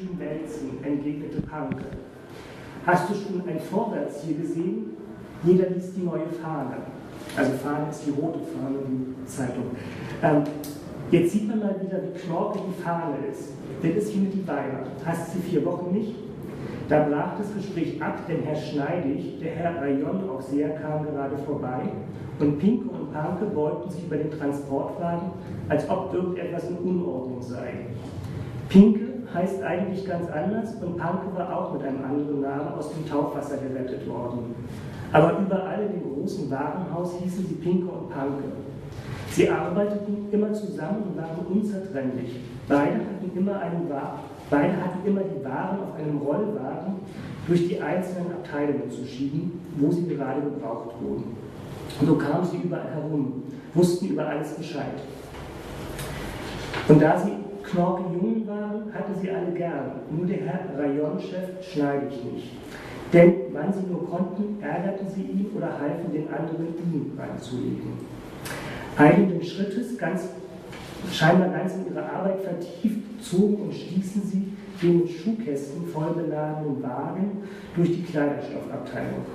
schön wälzen, entgegnete Panke. Hast du schon ein Vorwärts hier gesehen? Jeder liest die neue Fahne. Also Fahne ist die rote Fahne, die Zeitung. Ähm, jetzt sieht man mal wieder, wie knorke die Fahne ist. Ist wie mit die Beine. Hast sie vier Wochen nicht? Da brach das Gespräch ab, denn Herr Schneidig, der Herr Rayon-Aufseher, kam gerade vorbei und Pinke und Panke beugten sich über den Transportwagen, als ob irgendetwas in Unordnung sei. Pinke heißt eigentlich ganz anders und Panke war auch mit einem anderen Namen aus dem Taufwasser gerettet worden. Aber überall in dem großen Warenhaus hießen sie Pinke und Panke. Sie arbeiteten immer zusammen und waren unzertrennlich. Beide hatten immer einen Beide hatten immer die Waren auf einem Rollwagen durch die einzelnen Abteilungen zu schieben, wo sie gerade gebraucht wurden. Und so kamen sie überall herum, wussten über alles Bescheid. Und da sie knorke Jungen waren, hatte sie alle gern. Nur der Herr Rayonchef schneide ich nicht. Denn wann sie nur konnten, ärgerten sie ihn oder halfen den anderen, ihn reinzulegen. Eilenden Schrittes, ganz, scheinbar ganz in ihre Arbeit vertieft, zogen und stießen sie den mit Schuhkästen voll beladenen Wagen durch die Kleiderstoffabteilung.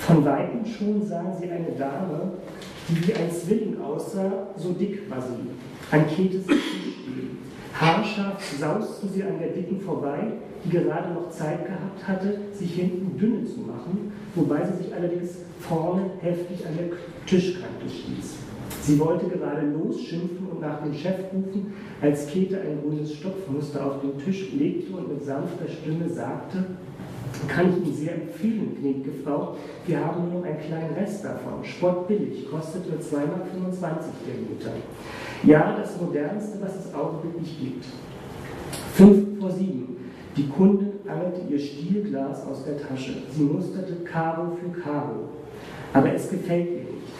Von Weitem schon sahen sie eine Dame, die wie ein Zwilling aussah, so dick war sie, an Ketes stehen. Haarscharf sausten sie an der Dicken vorbei, die gerade noch Zeit gehabt hatte, sich hinten dünne zu machen, wobei sie sich allerdings vorne heftig an der Tischkante stieß. Sie wollte gerade losschimpfen und nach dem Chef rufen, als Käthe ein grünes Stopfmuster auf den Tisch legte und mit sanfter Stimme sagte, kann ich Ihnen sehr empfehlen, gnädige Frau. Wir haben nur noch einen kleinen Rest davon. Sportbillig, kostet nur 2,25 der Meter. Ja, das modernste, was es augenblicklich gibt. Fünf vor sieben. Die Kundin angelte ihr Stielglas aus der Tasche. Sie musterte Karo für Karo. Aber es gefällt ihr nicht.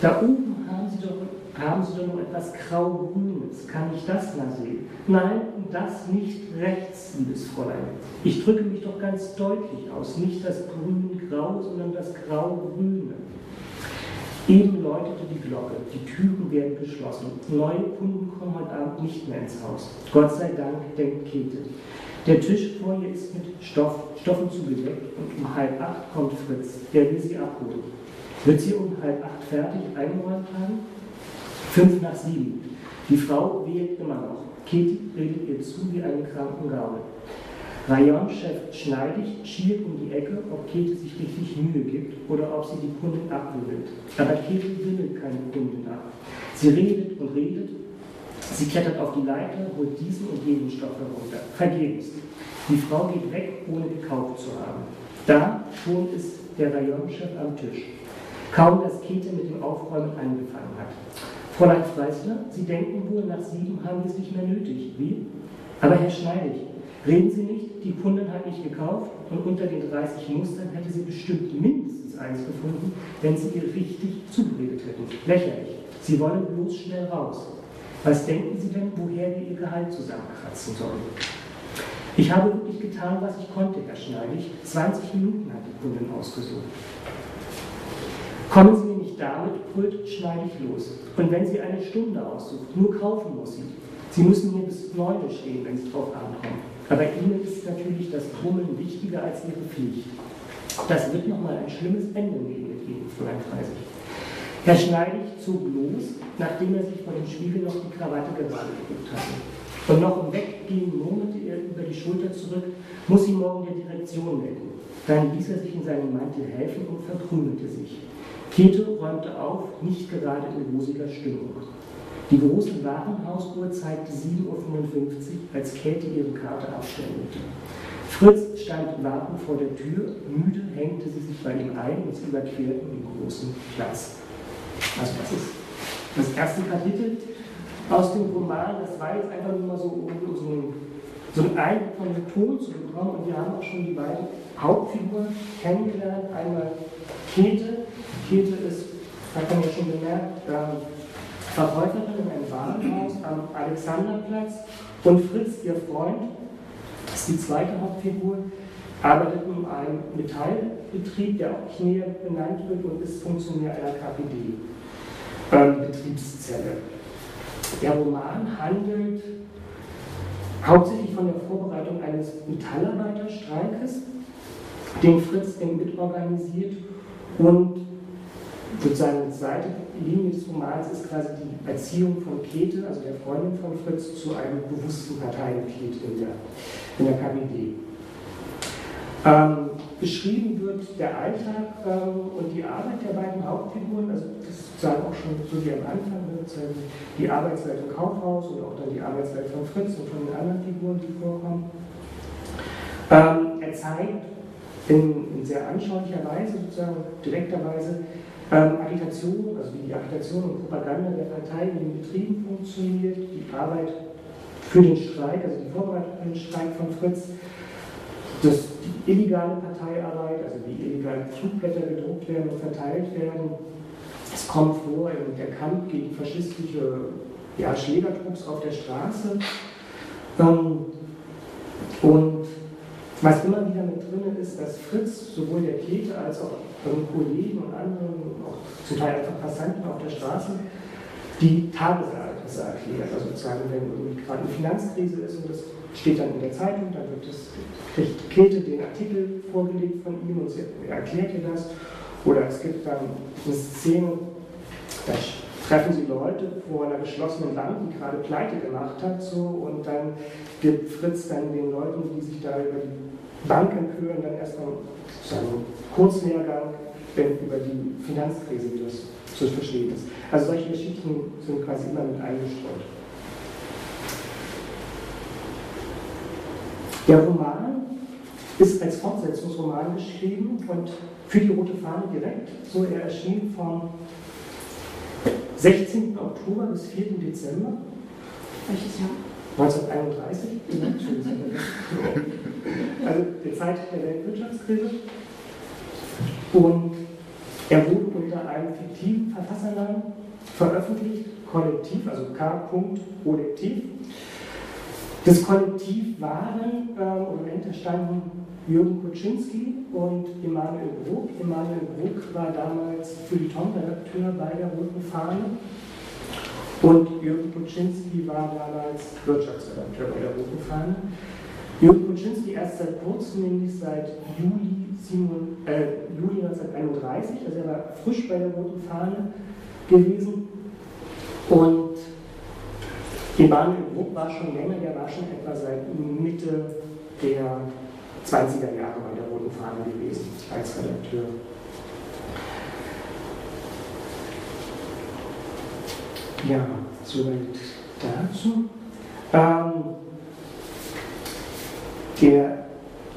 Da oben haben Sie doch, haben Sie doch noch etwas Grau-Grünes. Kann ich das mal sehen? Nein, das nicht rechts, liebes Fräulein. Ich drücke mich doch ganz deutlich aus. Nicht das Grün-Grau, sondern das Grau-Grüne. Eben läutete die Glocke, die Türen werden geschlossen. Neue Kunden kommen heute Abend nicht mehr ins Haus. Gott sei Dank, denkt Käthe. Der Tisch vor ihr ist mit Stoff, Stoffen zugedeckt und um halb acht kommt Fritz. Der will sie abholen. Wird sie um halb acht fertig eingeräumt haben? Fünf nach sieben. Die Frau wählt immer noch. Katie redet ihr zu wie eine Krankengabe. Rayonchef Schneidig schielt um die Ecke, ob Käthe sich richtig Mühe gibt oder ob sie die Kundin abwimmelt. Aber Käthe wimmelt keine Kundin ab. Sie redet und redet. Sie klettert auf die Leiter, holt diesen und jenen Stoff herunter. Vergebens. Die Frau geht weg, ohne gekauft zu haben. Da schon ist der Rayonchef am Tisch. Kaum, dass Käthe mit dem Aufräumen angefangen hat. Fräulein Freisler, Sie denken wohl, nach sieben haben wir es nicht mehr nötig. Wie? Aber Herr Schneidig, reden Sie nicht, die Kundin hat nicht gekauft und unter den 30 Mustern hätte sie bestimmt mindestens eins gefunden, wenn Sie ihr richtig zugeredet hätten. Lächerlich. Sie wollen bloß schnell raus. Was denken Sie denn, woher wir Ihr Gehalt zusammenkratzen sollen? Ich habe wirklich getan, was ich konnte, Herr Schneidig. 20 Minuten hat die Kundin ausgesucht. Kommen Sie mir nicht damit, brüllt schneidig los. Und wenn sie eine Stunde aussucht, nur kaufen muss sie. Sie müssen mir bis neun stehen, wenn es drauf ankommt. Aber Ihnen ist natürlich das Brummeln wichtiger als Ihre Pflicht. Das wird nochmal ein schlimmes Ende nehmen mit Ihnen, Fräulein Freisig. Herr Schneidig zog los, nachdem er sich vor dem Spiegel noch die Krawatte gerade gedrückt hatte. Und noch im Weggehen murmelte er über die Schulter zurück, muss ihn morgen der Direktion melden. Dann ließ er sich in seinem Mantel helfen und verkrümelte sich. Käthe räumte auf, nicht gerade in rosiger Stimmung. Die große Warenhausuhr zeigte 7.55 Uhr, als Käthe ihre Karte abstellte. Fritz stand wartend vor der Tür, müde hängte sie sich bei ihm ein und sie überquerten den großen Platz. Also das ist das erste Kapitel aus dem Roman. Das war jetzt einfach nur mal so, um so einen, so einen Eindruck von dem Ton zu bekommen. Und wir haben auch schon die beiden Hauptfiguren kennengelernt. Einmal Käthe, Käthe ist, hat man ja schon gemerkt, ähm, Verkäuferin in einem Warenhaus am Alexanderplatz und Fritz, ihr Freund, ist die zweite Hauptfigur, arbeitet in einem Metallbetrieb, der auch näher benannt wird und ist Funktionär einer KPD-Betriebszelle. Ähm, der Roman handelt hauptsächlich von der Vorbereitung eines Metallarbeiterstreikes, den Fritz eng mitorganisiert und sozusagen Seitenlinie des Romans ist quasi die Erziehung von Käthe, also der Freundin von Fritz, zu einem bewussten Parteimitglied in der, in der KPD. Ähm, beschrieben wird der Alltag ähm, und die Arbeit der beiden Hauptfiguren, also das ist sozusagen auch schon so wie am Anfang, ne, die Arbeitswelt im Kaufhaus und auch dann die Arbeitswelt von Fritz und von den anderen Figuren, die vorkommen. Ähm, er zeigt in, in, sehr anschaulicher Weise, sozusagen direkter Weise, ähm, Agitation, also wie die Agitation und Propaganda der Partei in den Betrieben funktioniert, die Arbeit für den Streik, also die Vorbereitung für den Streik von Fritz, das die illegale Parteiarbeit, also wie illegale Flugblätter gedruckt werden und verteilt werden. Es kommt vor in der Kampf gegen faschistische ja, Schlägertrupps auf der Straße. Ähm, und was immer wieder mit drin ist, dass Fritz sowohl der Käthe als auch Kollegen und anderen, auch zum Teil einfach Passanten auf der Straße, die Tagesereignisse erklärt. Also sozusagen, wenn irgendwie gerade eine Finanzkrise ist und das steht dann in der Zeitung, dann wird das, kriegt Käthe den Artikel vorgelegt von ihm und sie erklärt ihr das. Oder es gibt dann eine Szene, da treffen sie Leute vor einer geschlossenen Bank, die gerade pleite gemacht hat, so, und dann gibt Fritz dann den Leuten, die sich da über die Bank empören, dann erstmal einen Kurzlehrgang über die Finanzkrise, wie das zu verstehen ist. Also solche Geschichten sind quasi immer mit eingestreut. Der Roman ist als Fortsetzungsroman geschrieben und für die Rote Fahne direkt. So, er erschien vom 16. Oktober bis 4. Dezember. Welches Jahr? 1931. also die Zeit der Weltwirtschaftskrise. Und er wurde unter einem fiktiven Verfassernamen veröffentlicht, Kollektiv, also K. Kollektiv. Das Kollektiv waren äh, oder dahinter standen Jürgen Kuczynski und Emanuel Bruck. Emanuel Bruck war damals Feuilleton-Redakteur bei der Roten Fahne und Jürgen Kuczynski war damals Wirtschaftsredakteur bei der Roten Fahne. Jürgen Kuczynski erst seit kurzem, nämlich seit Juli, 7, äh, Juli 1931, also er war frisch bei der Roten Fahne gewesen und Emanuel Bruck war schon länger, der war schon etwa seit Mitte der 20er Jahre bei der Roten Fahne gewesen, als Redakteur. Ja, soweit dazu. Ähm, der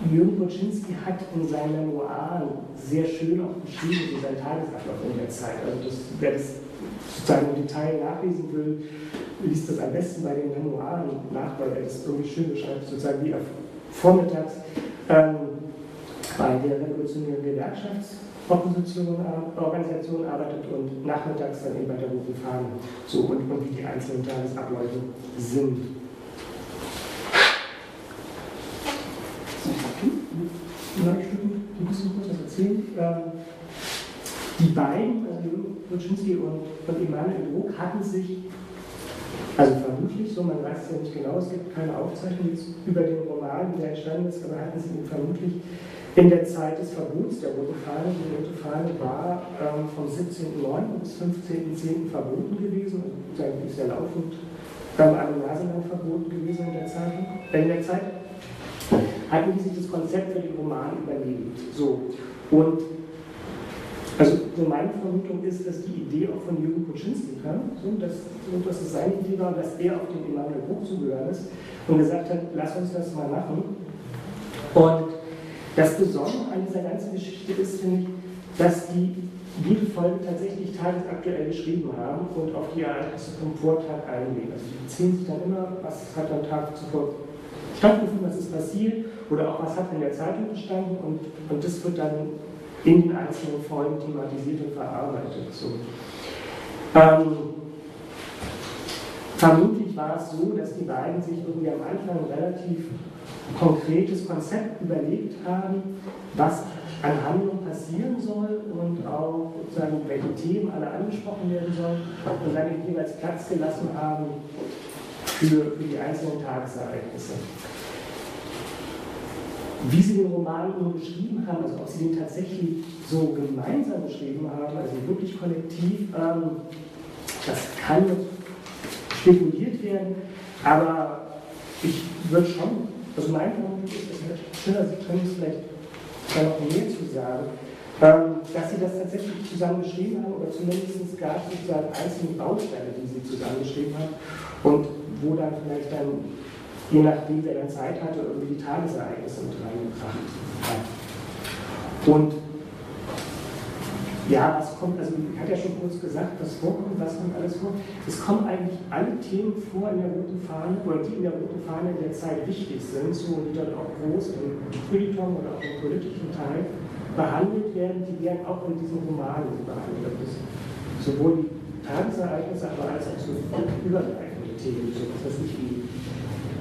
Jürgen Boczynski hat in seinen Memoiren sehr schön auch beschrieben, wie sein Tagesablauf in der Zeit. Also das, wer das sozusagen im Detail nachlesen will, liest das am besten bei den Memoiren nach, weil er das irgendwie schön beschreibt, sozusagen wie er vormittags ähm, bei der revolutionären äh, Organisation arbeitet und nachmittags dann eben bei der Roten Fahne. So und, und wie die einzelnen Tagesabläufe sind. Ein bisschen kurz was erzählen. Ähm, die beiden, also Wojcinski und, und Emanuel Druck, hatten sich also vermutlich so, man weiß es ja nicht genau, es gibt keine Aufzeichnung über den Roman, der entstanden ist, aber hatten sie ihn vermutlich in der Zeit des Verbots der Roten Fahne. Die Rote Fahne war ähm, vom 17.09. bis 15.10. verboten gewesen, also ist ja laufend ähm, eine Nase lang verboten gewesen in der, äh, in der Zeit. Hatten die sich das Konzept für den Roman überlegt. So. Und also so meine Vermutung ist, dass die Idee auch von Jürgen Kuczynski kam, so, dass, dass es seine Idee war, dass er auf den Emanuel Bruch zugehört ist und gesagt hat, lass uns das mal machen. Und das Besondere an dieser ganzen Geschichte ist, finde ich, dass die jede Folge tatsächlich tagesaktuell geschrieben haben und auf die Ereignisse vom Vortag eingehen. Also die beziehen sich dann immer, was hat am Tag zuvor stattgefunden, was ist passiert oder auch was hat in der Zeitung gestanden und, und das wird dann in den einzelnen Folgen thematisiert und verarbeitet. So. Ähm, vermutlich war es so, dass die beiden sich irgendwie am Anfang relativ konkretes Konzept überlegt haben, was an Handlung passieren soll und auch sozusagen welche Themen alle angesprochen werden sollen und dann jeweils Platz gelassen haben für, für die einzelnen Tagesereignisse. wie sie den Roman nur geschrieben haben, also ob sie den tatsächlich so gemeinsam geschrieben haben, also wirklich kollektiv, ähm, das kann spekuliert werden, aber ich würde schon, also mein Punkt ist, dass Schiller, Sie können es vielleicht da noch mehr zu sagen, ähm, dass Sie das tatsächlich zusammen geschrieben haben oder zumindest gab es sozusagen einzelne Bausteine, die Sie zusammengeschrieben haben und wo dann vielleicht dann je nachdem, wer dann Zeit hatte, irgendwie die Tagesereignisse mit reingebracht hat. Und ja, was kommt, also ich hatte ja schon kurz gesagt, was vorkommt, was kommt alles vor. Es kommen eigentlich alle Themen vor in der roten Fahne, oder die in der roten Fahne in der Zeit wichtig sind, so die dann auch groß im Feuilleton oder auch im politischen Teil behandelt werden, die werden auch in diesen Romanen behandelt. Das sowohl die Tagesereignisse, aber als auch so übergreifende Themen, so was weiß ich, wie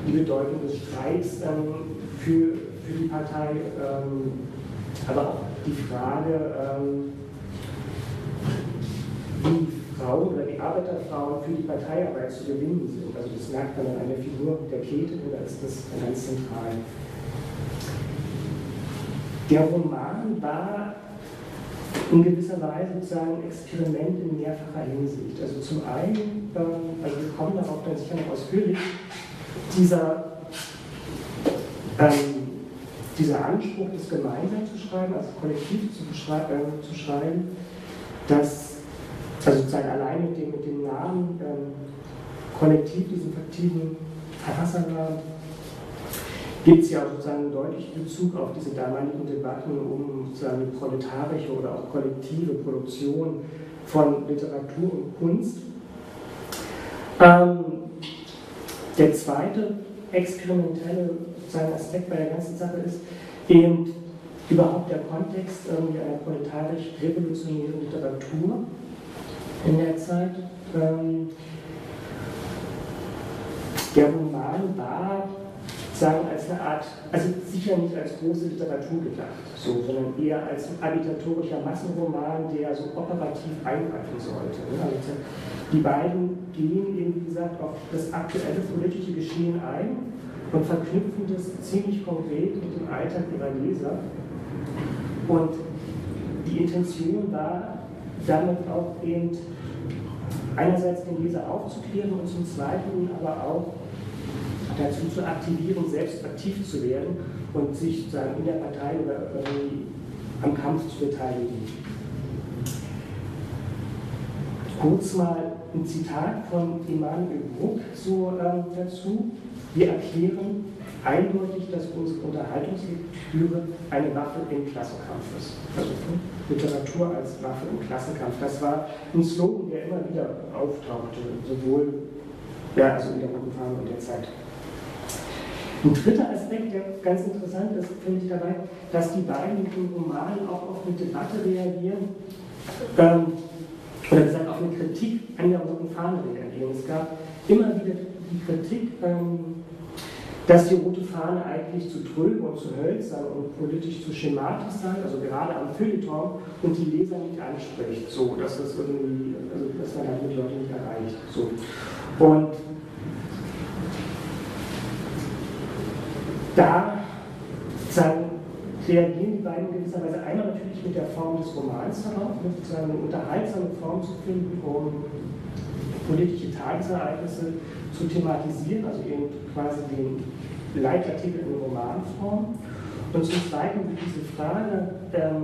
die Bedeutung des Streits ähm, für, für die Partei, ähm, aber auch die Frage, ähm, wie Frauen oder die Arbeiterfrauen für die Parteiarbeit zu gewinnen sind. Also das merkt man an der Figur der Käthe da ist das ganz zentral. Der Roman war in gewisser Weise sozusagen ein Experiment in mehrfacher Hinsicht. Also zum einen, ähm, also wir kommen darauf dann sicher noch ausführlich, dieser, ähm, dieser Anspruch, das gemeinsam zu schreiben, also kollektiv zu, äh, zu schreiben, dass, also sozusagen allein mit dem, mit dem Namen ähm, kollektiv, diesen fiktiven Verfassernamen, gibt es ja auch sozusagen einen deutlichen Bezug auf diese damaligen Debatten um sozusagen proletarische oder auch kollektive Produktion von Literatur und Kunst. Ähm, der zweite experimentelle Aspekt bei der ganzen Sache ist eben überhaupt der Kontext irgendwie einer proletarisch-revolutionären Literatur in der Zeit. Ähm, der Roman war sagen als eine Art, also sicher nicht als große Literatur gedacht, so, sondern eher als ein agitatorischer Massenroman, der so operativ eingreifen sollte. Ne? Also die beiden gehen eben, wie gesagt, auf das aktuelle politische Geschehen ein und verknüpfen das ziemlich konkret mit dem Alltag ihrer Leser. Und die Intention war, damit auch eben einerseits den Leser aufzuklären und zum Zweiten aber auch dazu zu aktivieren, selbst aktiv zu werden und sich sozusagen in der Partei oder am Kampf zu beteiligen. Kurz mal ein Zitat von Immanuel Bruck so ähm, dazu. Wir erklären eindeutig, dass unsere Unterhaltungslektüre eine Waffe im Klassenkampf ist. Also Literatur als Waffe im Klassenkampf. Das war ein Slogan, der immer wieder auftauchte, sowohl ja, also in der Roten Fahne und der Zeit. Ein dritter Aspekt, der ganz interessant ist, finde ich dabei, dass die beiden mit dem Roman auch auf eine Debatte reagieren, ähm, oder gesagt auf eine Kritik an der Roten Fahne reagieren. Es gab immer wieder die Kritik, ähm, dass die Rote Fahne eigentlich zu tröge und zu hölzern und politisch zu schematisch sei, also gerade am Feuilleton und die Leser nicht anspricht, so dass das irgendwie, also dass man damit die Leute nicht erreicht. So. Und da sagen, reagieren die beiden gewisserweise einmal natürlich mit der Form des Romans darauf, sozusagen eine unterhaltsame Form zu finden, um politische Tagesereignisse zu thematisieren, also eben quasi den Leitartikel in Romanform. Und zum Zweiten diese Frage, ähm,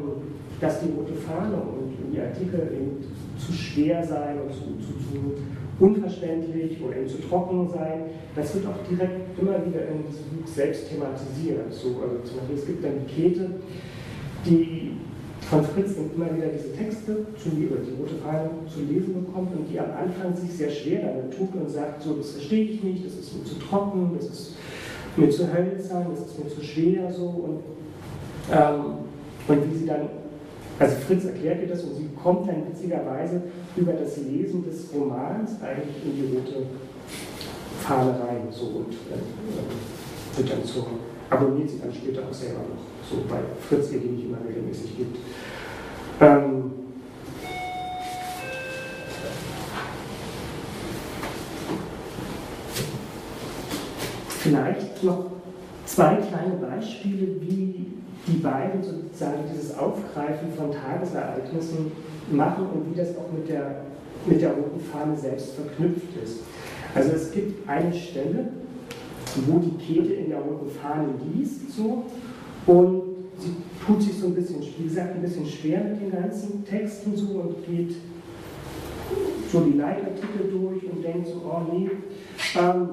dass die rote Fahne und die Artikel eben zu schwer seien und zu, zu, zu unverständlich oder eben zu trocken sein. Das wird auch direkt immer wieder in diesem Buch selbst thematisiert. So, also zum Beispiel, es gibt dann die Kete, die von Fritz immer wieder diese Texte zu, oder die rote Fahne zu lesen bekommt und die am Anfang sich sehr schwer damit tut und sagt, so, das verstehe ich nicht, das ist mir zu trocken, das ist mir zu hölzern, das ist mir zu schwer so. Und, ähm, und wie sie dann also Fritz erklärt ihr das und sie kommt dann witzigerweise über das Lesen des Romans eigentlich in die rote Fahne rein so und äh, wird dann so, abonniert sie dann später auch selber noch, so weil Fritz die nicht immer regelmäßig gibt. Ähm, vielleicht noch zwei kleine Beispiele, wie die beiden sozusagen dieses Aufgreifen von Tagesereignissen machen und wie das auch mit der, mit der roten Fahne selbst verknüpft ist. Also es gibt eine Stelle, wo die Käthe in der roten Fahne liest so und sie tut sich so ein bisschen, wie gesagt, ein bisschen schwer mit den ganzen Texten so und geht so die Leitartikel durch und denkt so, oh nee. Ähm,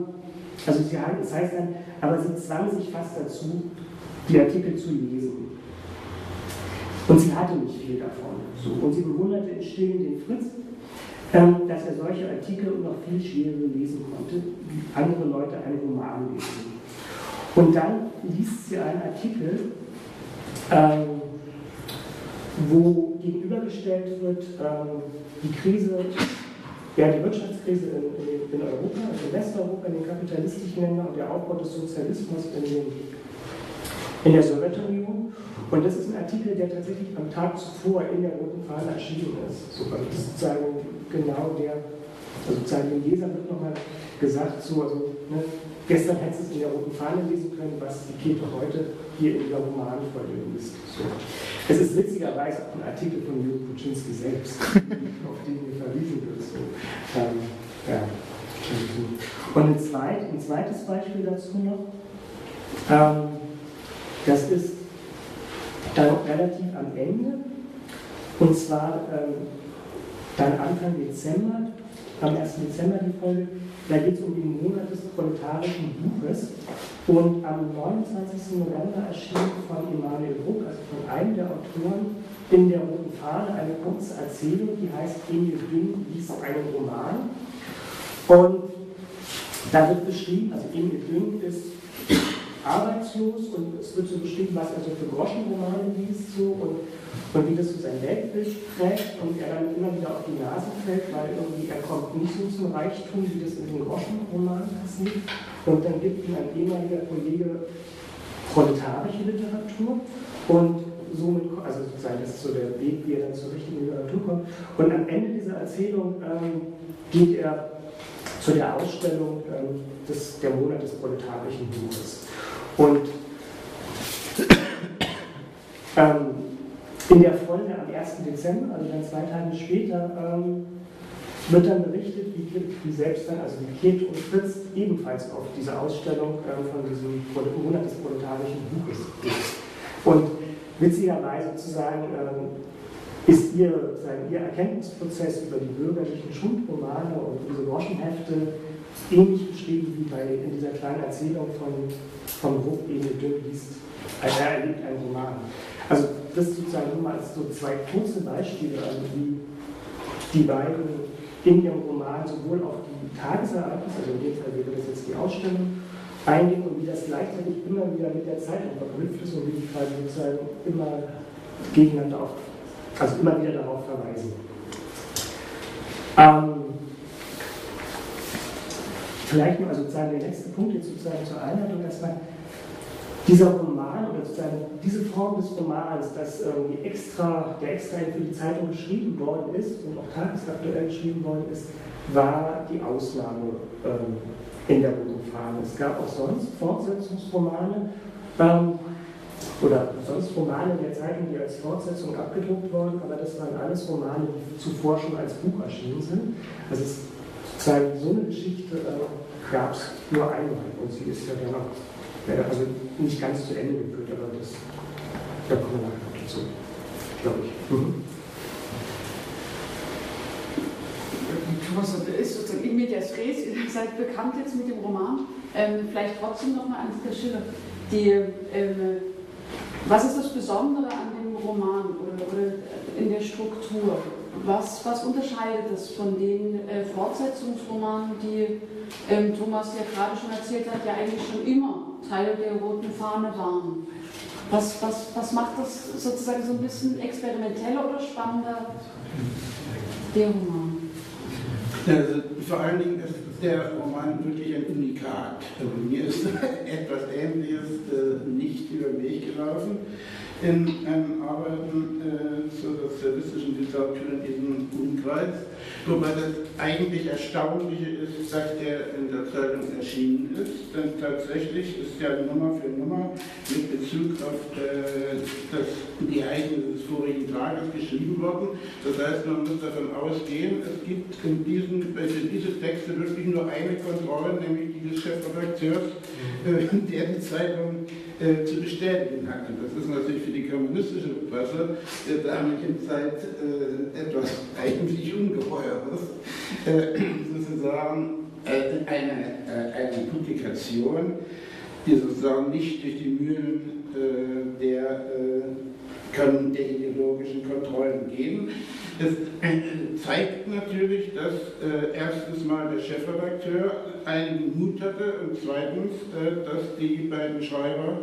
also sie, das heißt dann, aber sie zwang sich fast dazu, die Artikel zu lesen. Und sie hatte nicht viel davon. So. Und sie bewunderte in Stillen den Fritz, ähm, dass er solche Artikel und noch viel schwerere lesen konnte, wie andere Leute einen Roman lesen. Und dann liest sie einen Artikel, ähm, wo gegenübergestellt wird ähm, die Krise, ja, die Wirtschaftskrise in, in, Europa, also in Westeuropa, in den kapitalistischen Ländern und der Aufbau des Sozialismus in, den, in der Sowjetunion. Und das ist ein Artikel, der tatsächlich am Tag zuvor in der Roten Fahne erschienen ist. Das ist sozusagen genau der, also sozusagen den Lesern wird nochmal gesagt, so, also, ne, gestern hättest du es in der Roten Fahne lesen können, was die Käthe heute hier in der Romanvorlesung ist. So. Es ist witzigerweise auch ein Artikel von Jürgen Kuczynski selbst, auf den hier verwiesen wird. So. Ähm, ja. Und ein, zweit, ein, zweites Beispiel dazu noch, ähm, das ist dann relativ am Ende, und zwar ähm, dann Anfang Dezember, am 1. Dezember die Folge, da geht es um den Monat des proletarischen Buches. Und am 29. November erschien von Emanuel Bruck, also von einem der Autoren, in der Roten Fahne eine kurze Erzählung, die heißt Emil Dünn liest einen Roman. Und da wird beschrieben, also Emil Dünn ist arbeitslos und es wird so beschrieben, was er so für Groschenromane liest so, und und wie das so sein Weltbild prägt und er dann immer wieder auf die Nase fällt, weil irgendwie er kommt nicht so zum Reichtum, wie das in den Groschenroman passiert. Und dann gibt ihm ein ehemaliger Kollege proletarische Literatur und somit, also sozusagen, das ist so der Weg, wie er dann zur richtigen Literatur kommt. Und am Ende dieser Erzählung ähm, geht er zu der Ausstellung ähm, des, der Monat des proletarischen Buches. Und ähm, in der Folge am 1. Dezember, also dann zwei Tage später, ähm, wird dann berichtet, wie, wie selbst dann, also wie Kate und Fritz ebenfalls auf diese Ausstellung äh, von diesem Monat des proletarischen Buches ist. Und witzigerweise sozusagen äh, ist ihr, sagen, ihr Erkenntnisprozess über die bürgerlichen Schundromane und diese Groschenhefte ähnlich beschrieben wie bei, in dieser kleinen Erzählung von, von Emil Dünn liest, also er erlebt einen Roman. Also das sozusagen nur mal als so zwei kurze Beispiele, also wie die beiden in ihrem Roman sowohl auf die Tagesereignisse, also in dem Fall wäre das jetzt die Ausstellung, eingehen und wie das gleichzeitig immer wieder mit der Zeitung verknüpft ist und wie die quasi sozusagen immer gegeneinander auf, also immer wieder darauf verweisen. Ähm, vielleicht nur also sozusagen der letzte Punkt jetzt sozusagen zur Einleitung erstmal dieser Roman oder sozusagen diese Form des Romans, dass ähm, extra, der extra für die Zeitung geschrieben worden ist und auch tagesaktuell geschrieben worden ist, war die Ausnahme ähm, in der Roten. Es gab auch sonst Fortsetzungsromane ähm, oder sonst Romane der Zeitung, die als Fortsetzung abgedruckt wurden, aber das waren alles Romane, die zuvor schon als Buch erschienen sind. Also es, sozusagen so eine Geschichte äh, gab es nur einmal und sie ist ja dann auch also nicht ganz zu Ende geführt, aber das, da kommen wir noch dazu, glaube ich. Mhm. Thomas, ist sozusagen in medias res, ihr seid bekannt jetzt mit dem Roman. Ähm, vielleicht trotzdem nochmal an dieser Schiller. Die, ähm, was ist das Besondere an dem Roman oder, oder in der Struktur? Was, was unterscheidet es von den äh, Fortsetzungsromanen, die ähm, Thomas ja gerade schon erzählt hat, ja eigentlich schon immer Teil der roten Fahne waren? Was, was, was macht das sozusagen so ein bisschen experimenteller oder spannender, der Roman? Also, vor allen Dingen ist der Roman wirklich ein Unikat. Also, mir ist etwas Ähnliches äh, nicht über den Weg gelaufen in ähm, Arbeiten äh, zur sozialistischen Literatur in diesem Umkreis, wobei das eigentlich Erstaunliche ist, dass der in der Zeitung erschienen ist, denn tatsächlich ist ja Nummer für Nummer mit Bezug auf äh, das, die Ereignisse des vorigen Tages geschrieben worden. Das heißt, man muss davon ausgehen, es gibt in diesen, für diese Texte wirklich nur eine Kontrolle, nämlich die des Chefredakteurs, äh, der die Zeitung äh, zu bestätigen hat. Und das ist natürlich für die kommunistische Presse der damaligen Zeit äh, etwas eigentlich Ungeheures äh, sozusagen äh, eine, äh, eine Publikation, die sozusagen nicht durch die Mühlen der, der ideologischen Kontrollen gehen. Es zeigt natürlich, dass äh, erstens mal der Chefredakteur einen Mut hatte und zweitens, äh, dass die beiden Schreiber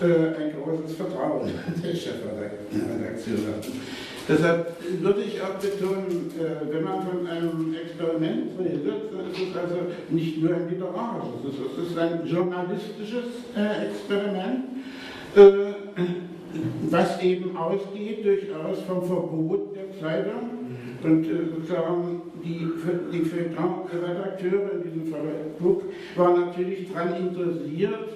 äh, ein großes Vertrauen der Chefredaktion hatten. Deshalb würde ich auch betonen, äh, wenn man von einem Experiment redet, dann ist es also nicht nur ein literarisches, es ist ein journalistisches äh, Experiment, äh, was eben ausgeht durchaus vom Verbot der Zeitung und sozusagen die, Feuilleton-Redakteure, in diesem Fall Buch, waren natürlich daran interessiert,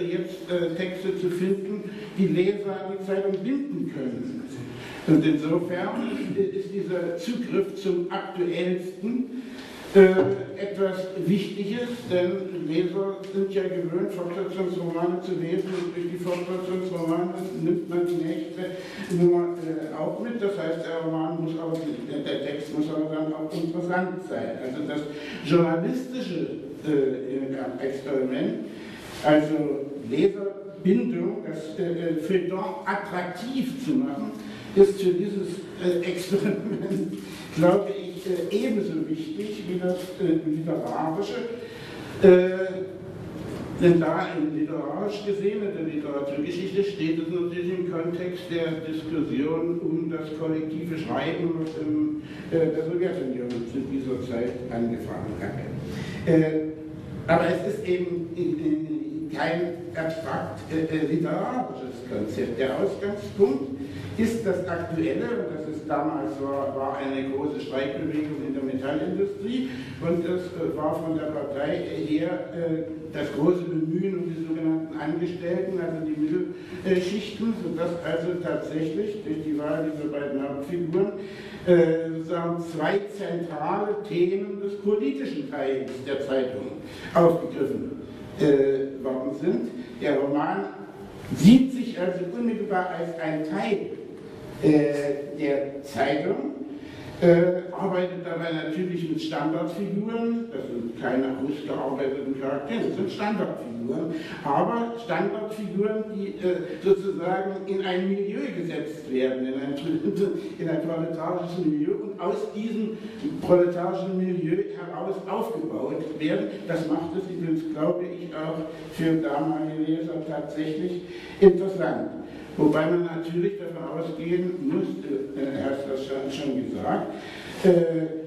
jetzt Texte zu finden, die Leser an die Zeitung binden können. Und insofern ist dieser Zugriff zum Aktuellsten äh, etwas Wichtiges, denn Leser sind ja gewöhnt, Fortsetzungsromane zu lesen und durch die Fortsetzungsromane nimmt man die nächste Nummer äh, auch mit. Das heißt, der Roman muss aber, der Text muss aber dann auch interessant sein. Also das journalistische äh, Experiment, also Leserbindung, das äh, Feuilleton attraktiv zu machen, ist für dieses äh, Experiment, glaube ich, äh, ebenso wichtig wie das äh, literarische. Denn da in literarisch gesehen, in der Literaturgeschichte, steht es natürlich im Kontext der Diskussion um das kollektive Schreiben, was in der Sowjetunion zu dieser Zeit angefangen hat. Aber es ist eben kein abstrakt literarisches Konzept. Der Ausgangspunkt ist das Aktuelle, und das ist damals war, war eine große Streikbewegung in der Metallindustrie, und das äh, war von der Partei her äh, das große Bemühen um die sogenannten Angestellten, also die Mittelschichten, sodass also tatsächlich durch die Wahl dieser beiden Hauptfiguren äh, sozusagen zwei zentrale Themen des politischen Teils der Zeitung aufgegriffen worden sind. Der Roman sieht sich also unmittelbar als ein Teil der Zeitung, äh, arbeitet dabei natürlich mit Standardfiguren, das sind keine ausgearbeiteten Charaktere, das sind Standardfiguren, aber Standardfiguren, die äh, sozusagen in ein Milieu gesetzt werden, in ein, in ein proletarisches Milieu und aus diesem proletarischen Milieu heraus aufgebaut werden. Das macht es übrigens, glaube ich, auch für damalige Leser tatsächlich interessant. Wobei man natürlich davon ausgehen muss, äh, er hat das schon gesagt, äh,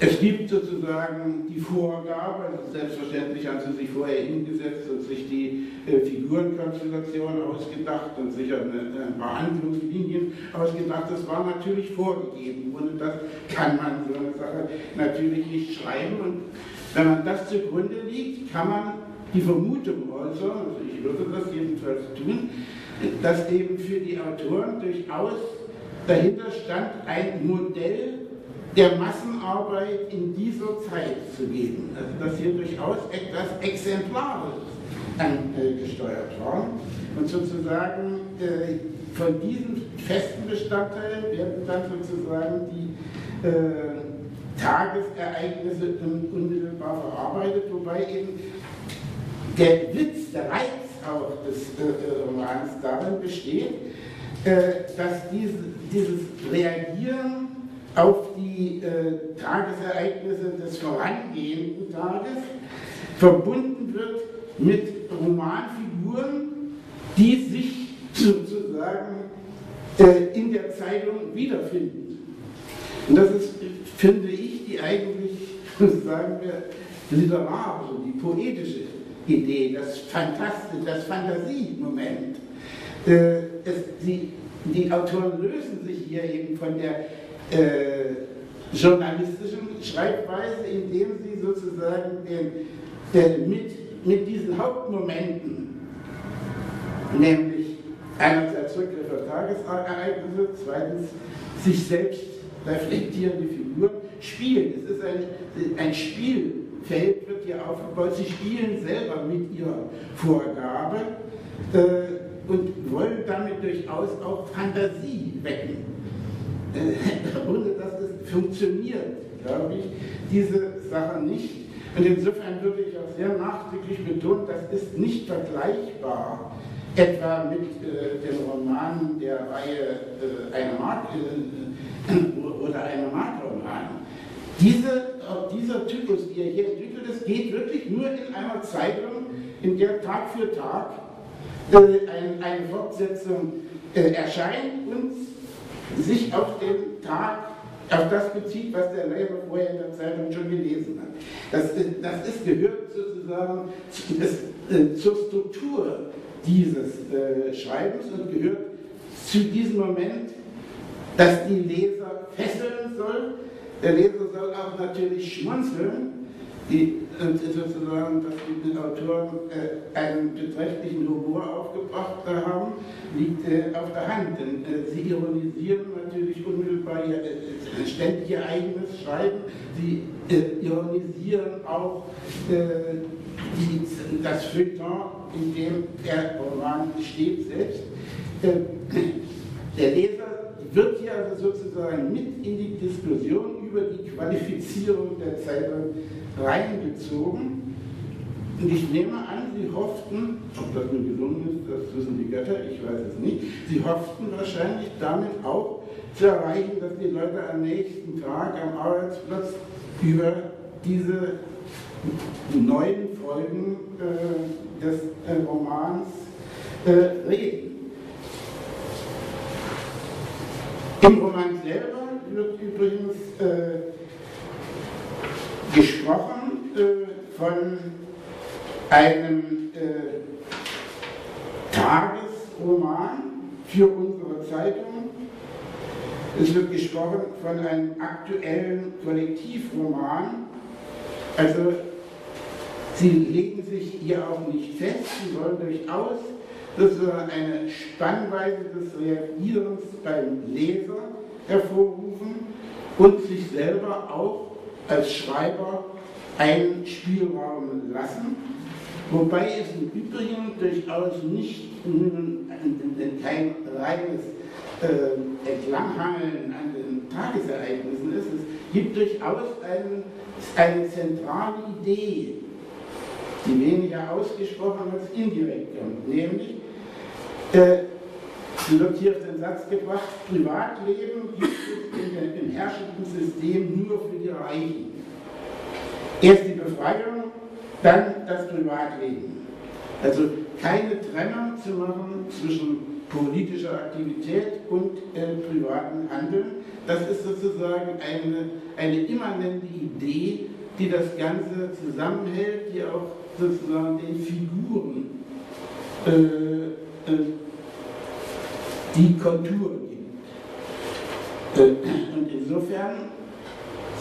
es gibt sozusagen die Vorgabe, also selbstverständlich haben sie sich vorher hingesetzt und sich die äh, Figurenkonstellation ausgedacht und sich eine, ein paar Handlungslinien ausgedacht. Das war natürlich vorgegeben. Ohne das kann man so eine Sache natürlich nicht schreiben. Und wenn man das zugrunde liegt, kann man die Vermutung äußern, also ich würde das jedenfalls tun, dass eben für die Autoren durchaus dahinter stand, ein Modell der Massenarbeit in dieser Zeit zu geben. Also dass hier durchaus etwas Exemplarisches angesteuert war. Und sozusagen äh, von diesen festen Bestandteilen werden dann sozusagen die äh, Tagesereignisse unmittelbar verarbeitet, wobei eben der Witz, der Reiz auch des äh, Romans darin besteht, äh, dass diese, dieses Reagieren auf die äh, Tagesereignisse des vorangehenden Tages verbunden wird mit Romanfiguren, die sich sozusagen äh, in der Zeitung wiederfinden. Und das ist, finde ich, die eigentlich, sagen wir, literarische, die poetische Idee, das Fantastische, das Fantasiemoment. Äh, die, die Autoren lösen sich hier eben von der äh, journalistischen Schreibweise, indem sie sozusagen den, den mit, mit diesen Hauptmomenten, nämlich einerseits Rückgriff auf Tagesereignisse, zweitens sich selbst reflektierende Figuren, spielen. Es ist ein, ein Spielfeld, wird hier aufgebaut. Sie spielen selber mit ihrer Vorgabe äh, und wollen damit durchaus auch Fantasie wecken. Äh, ohne dass es funktioniert, glaube ich, diese Sache nicht. Und insofern würde ich auch sehr nachdrücklich betonen, das ist nicht vergleichbar etwa mit äh, den Romanen der Reihe äh, eine Mark äh, oder eine Markroman. Diese, äh, dieser Typus, der hier entwickelt ist, geht wirklich nur in einer Zeitung, in der Tag für Tag äh, ein, eine Fortsetzung äh, erscheint und sich auf den Tag auf das bezieht, was der Leser vorher in der Zeitung schon gelesen hat. Das, das ist, gehört sozusagen das, zur Struktur dieses äh, Schreibens und gehört zu diesem Moment, dass die Leser fesseln soll. Der Leser soll auch natürlich schmunzeln, die, sozusagen, dass die Autoren äh, einen beträchtlichen Humor aufgebracht haben, liegt äh, auf der Hand. Denn äh, sie ironisieren natürlich unmittelbar ihr, ständig ihr eigenes Schreiben, sie ironisieren auch das Feuilleton, in dem der Roman steht selbst. Der Leser wird hier also sozusagen mit in die Diskussion über die Qualifizierung der Zeitung reingezogen. Und ich nehme an, Sie hofften, ob das nun gelungen ist, das wissen die Götter, ich weiß es nicht, Sie hofften wahrscheinlich damit auch zu erreichen, dass die Leute am nächsten Tag am Arbeitsplatz über diese neuen Folgen äh, des äh, Romans äh, reden. Im Roman selber wird übrigens äh, gesprochen äh, von einem äh, Tagesroman für unsere Zeitung. Es wird gesprochen von einem aktuellen Kollektivroman. Also Sie legen sich hier auch nicht fest, Sie wollen durchaus sozusagen eine Spannweise des Reagierens beim Leser hervorrufen und sich selber auch als Schreiber einen Spielraum lassen, wobei es im Übrigen durchaus nicht kein reines äh, Entlanghangeln an den Tagesereignissen ist. Es gibt durchaus einen, eine zentrale Idee, die weniger ausgesprochen als indirekt kommt, nämlich äh, wird hier auf den Satz gebracht, Privatleben gibt es im herrschenden System nur für die Reichen. Erst die Befreiung, dann das Privatleben. Also keine Trennung zu machen zwischen politischer Aktivität und äh, privatem Handeln. Das ist sozusagen eine, eine immanente Idee, die das Ganze zusammenhält, die auch sozusagen den Figuren äh, die Kontur gibt. Äh, und insofern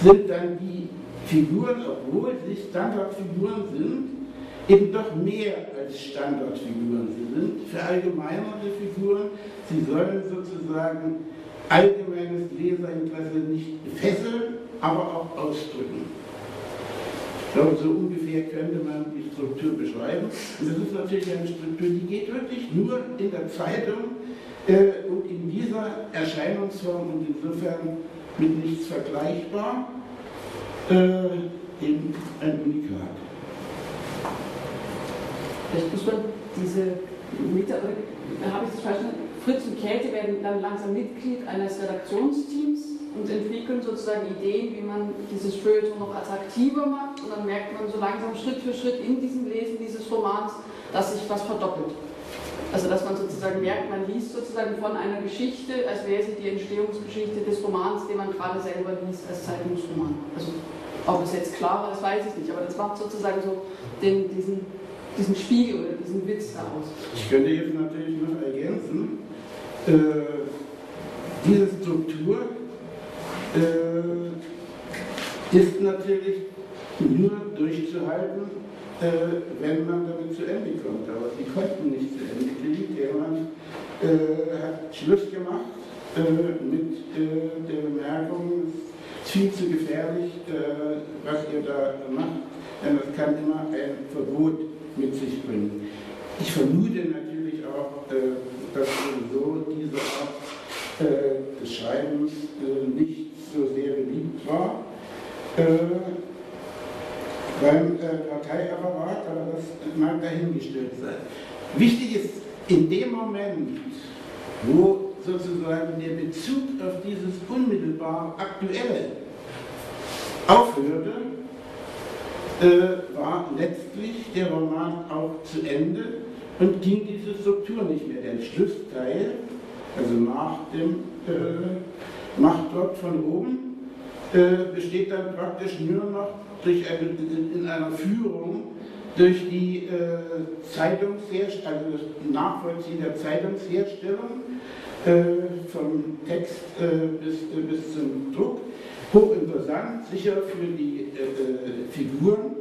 sind dann die Figuren, obwohl sie Standardfiguren sind, eben doch mehr als Standardfiguren. Sie sind verallgemeinerte Figuren. Sie sollen sozusagen allgemeines Leserinteresse nicht fesseln, aber auch ausdrücken. Glaube, so ungefähr könnte man die Struktur beschreiben. Und das ist natürlich eine Struktur, die geht wirklich nur in der Zeitung äh, und in dieser Erscheinungsform und insofern mit nichts vergleichbar, äh, eben ein Unikat. Vielleicht muss man diese Mitarbeiter, habe ich das verstanden? Fritz und Käthe werden dann langsam Mitglied eines Redaktionsteams und entwickeln sozusagen Ideen, wie man dieses Feuilleton noch attraktiver macht. Und dann merkt man so langsam Schritt für Schritt in diesem Lesen dieses Romans, dass sich was verdoppelt. Also dass man sozusagen merkt, man liest sozusagen von einer Geschichte, als wäre sie die Entstehungsgeschichte des Romans, den man gerade selber liest als Zeitungsroman. Also ob es jetzt klar war, das weiß ich nicht, aber das macht sozusagen so den, diesen, diesen Spiegel oder diesen Witz daraus. Ich könnte jetzt natürlich noch ergänzen, äh, diese Struktur äh, ist natürlich nur durchzuhalten, äh, wenn man damit zu Ende kommt. Aber sie konnten nicht zu Ende kriegen. Jemand äh, hat Schluss gemacht äh, mit äh, der Bemerkung, es ist viel zu gefährlich, äh, was ihr da macht, denn es kann immer ein Verbot mit sich bringen. Ich vermute natürlich auch, dass sowieso diese Art des Schreibens nicht so sehr beliebt war beim Parteiapparat, aber das mag dahingestellt sein. Wichtig ist in dem Moment, wo sozusagen der Bezug auf dieses unmittelbar Aktuelle aufhörte, äh, war letztlich der Roman auch zu Ende und ging diese Struktur nicht mehr. Der Schlussteil, also nach dem äh, Machtwort von oben, äh, besteht dann praktisch nur noch durch eine, in einer Führung durch die äh, Zeitungsherstellung, also das Nachvollziehen der Zeitungsherstellung äh, vom Text äh, bis, äh, bis zum Druck. Hochinteressant, sicher für die äh, Figuren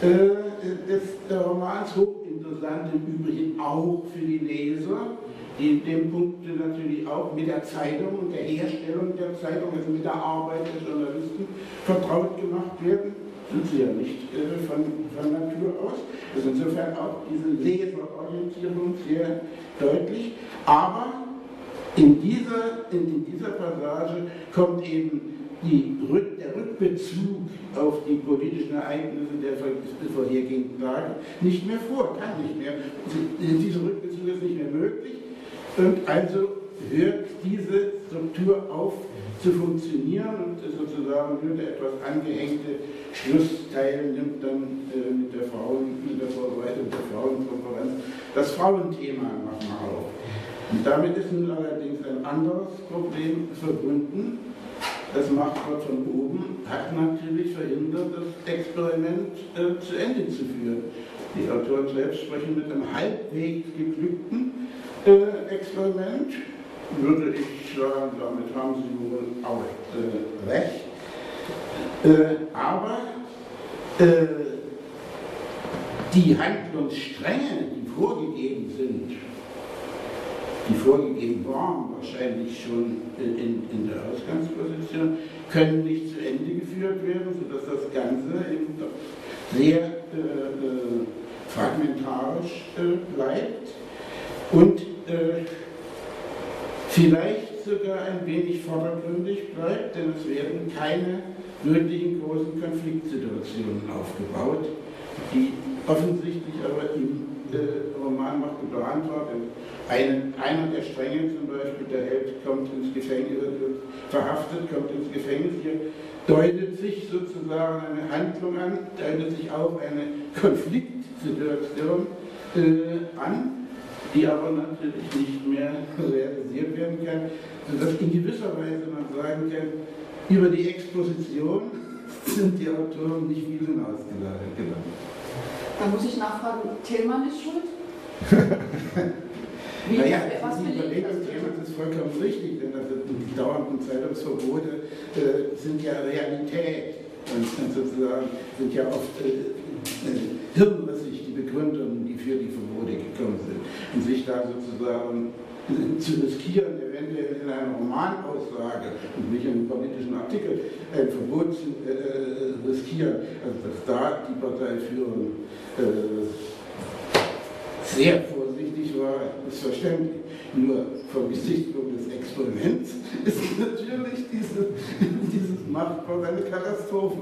des Romans, hochinteressant im Übrigen auch für die Leser, in dem Punkt natürlich auch mit der Zeitung und der Herstellung der Zeitung, also mit der Arbeit der Journalisten vertraut gemacht werden sind sie ja nicht äh, von, von Natur aus. Ist insofern auch diese Leserorientierung sehr deutlich. Aber in dieser, in, dieser Passage kommt eben die, der Rückbezug auf die politischen Ereignisse der vorhergehenden Tage nicht mehr vor, kann nicht mehr. Dieser Rückbezug ist nicht mehr möglich und also hört diese Struktur auf zu funktionieren und sozusagen nur der etwas angehängte Schlussteil nimmt dann äh, mit, der Frauen, mit der Vorbereitung der Frauenkonferenz das Frauenthema nochmal auf. Und damit ist nun allerdings ein anderes Problem verbunden. Das Machtwort von oben hat natürlich verhindert, das Experiment äh, zu Ende zu führen. Die Autoren selbst sprechen mit einem halbwegs geglückten äh, Experiment, würde ich sagen, damit haben Sie wohl auch äh, recht. Äh, aber äh, die Handlungsstränge, die vorgegeben sind, die vorgegeben waren, wahrscheinlich schon in, in der Ausgangsposition, können nicht zu Ende geführt werden, sodass das Ganze eben doch sehr äh, äh fragmentarisch bleibt und äh, vielleicht sogar ein wenig vordergründig bleibt, denn es werden keine wirklichen großen Konfliktsituationen aufgebaut, die offensichtlich aber im äh, Roman noch geplant war. Denn ein, einer der Stränge zum Beispiel, der Held kommt ins Gefängnis, wird verhaftet, kommt ins Gefängnis. Hier deutet sich sozusagen eine Handlung an, deutet sich auch eine Konfliktsituation äh, an die aber natürlich nicht mehr realisiert werden kann, sodass in gewisser Weise man sagen kann, über die Exposition sind die Autoren nicht viel hinausgelangt. Da muss ich nachfragen, Tillmann ist schuld? Wie, naja, was die Überlegung Thälmann ist vollkommen richtig, denn die dauernden Zeitungsverbote äh, sind ja Realität und, sozusagen sind ja oft äh, äh, hirnrissig die Begründungen, für die Verbote gekommen sind und sich da sozusagen zu riskieren, eventuell in einer Romanaussage und nicht in einem politischen Artikel ein Verbot zu äh, riskieren, also dass da die Parteiführung äh, sehr vorsichtig war, ist verständlich. Nur vom Gesichtspunkt des Experiments ist natürlich diese, dieses Machtwort eine Katastrophe.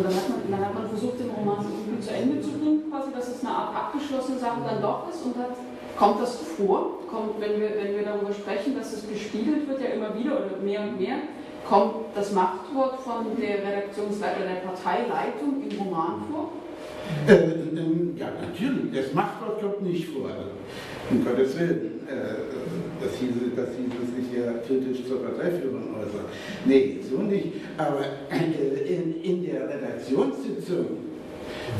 Und dann hat, man, dann hat man versucht, den Roman irgendwie zu Ende zu bringen, quasi, dass es eine Art abgeschlossene Sache dann doch ist und hat Kommt das vor? Kommt, wenn, wir, wenn wir darüber sprechen, dass es gespiegelt wird, ja immer wieder oder mehr und mehr, kommt das Machtwort von der Redaktionsleitung der Parteileitung im Roman vor? Äh, äh, ja, natürlich. Das Machtwort kommt nicht vor. Also, um Gottes Willen. Äh, dass hieße, dass hieße sich ja kritisch zur Parteiführung äußern. Nee, so nicht. Aber äh, in, in der Redaktionssitzung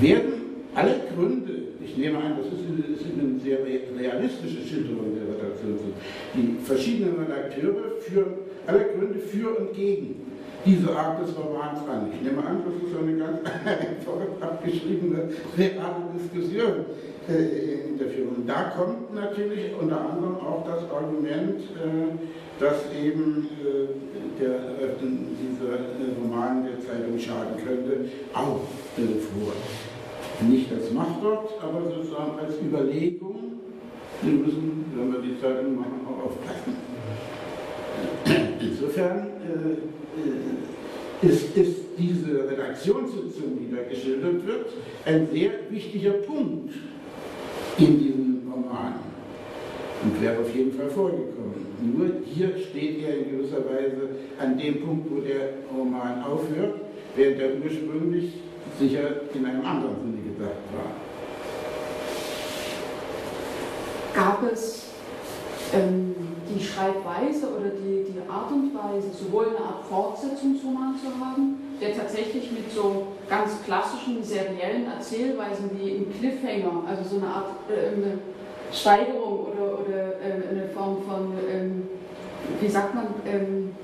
werden alle Gründe ich nehme an, das ist eine, ist eine sehr realistische Schilderung der Redaktion. Die verschiedenen Redakteure führen alle Gründe für und gegen diese Art des Romans an. Ich nehme an, das ist eine ganz einfache, abgeschriebene, reale Diskussion in der Führung. Da kommt natürlich unter anderem auch das Argument, äh, dass eben äh, der, äh, dieser Roman der Zeitung schaden könnte, auch vor. Nicht als Machtwort, aber sozusagen als Überlegung. Wir müssen, wenn wir die Zeitung machen, auch aufpassen. Insofern ist, ist diese Redaktionssitzung, die da geschildert wird, ein sehr wichtiger Punkt in diesem Roman und wäre auf jeden Fall vorgekommen. Nur hier steht er in gewisser Weise an dem Punkt, wo der Roman aufhört, während er ursprünglich sicher in einem anderen Sinne gedacht war. Gab es ähm, die Schreibweise oder die, die Art und Weise, sowohl eine Art Fortsetzungsroman zu haben, der tatsächlich mit so ganz klassischen seriellen Erzählweisen wie im Cliffhanger, also so eine Art äh, eine Steigerung oder, oder äh, eine Form von, ähm, wie sagt man, ähm,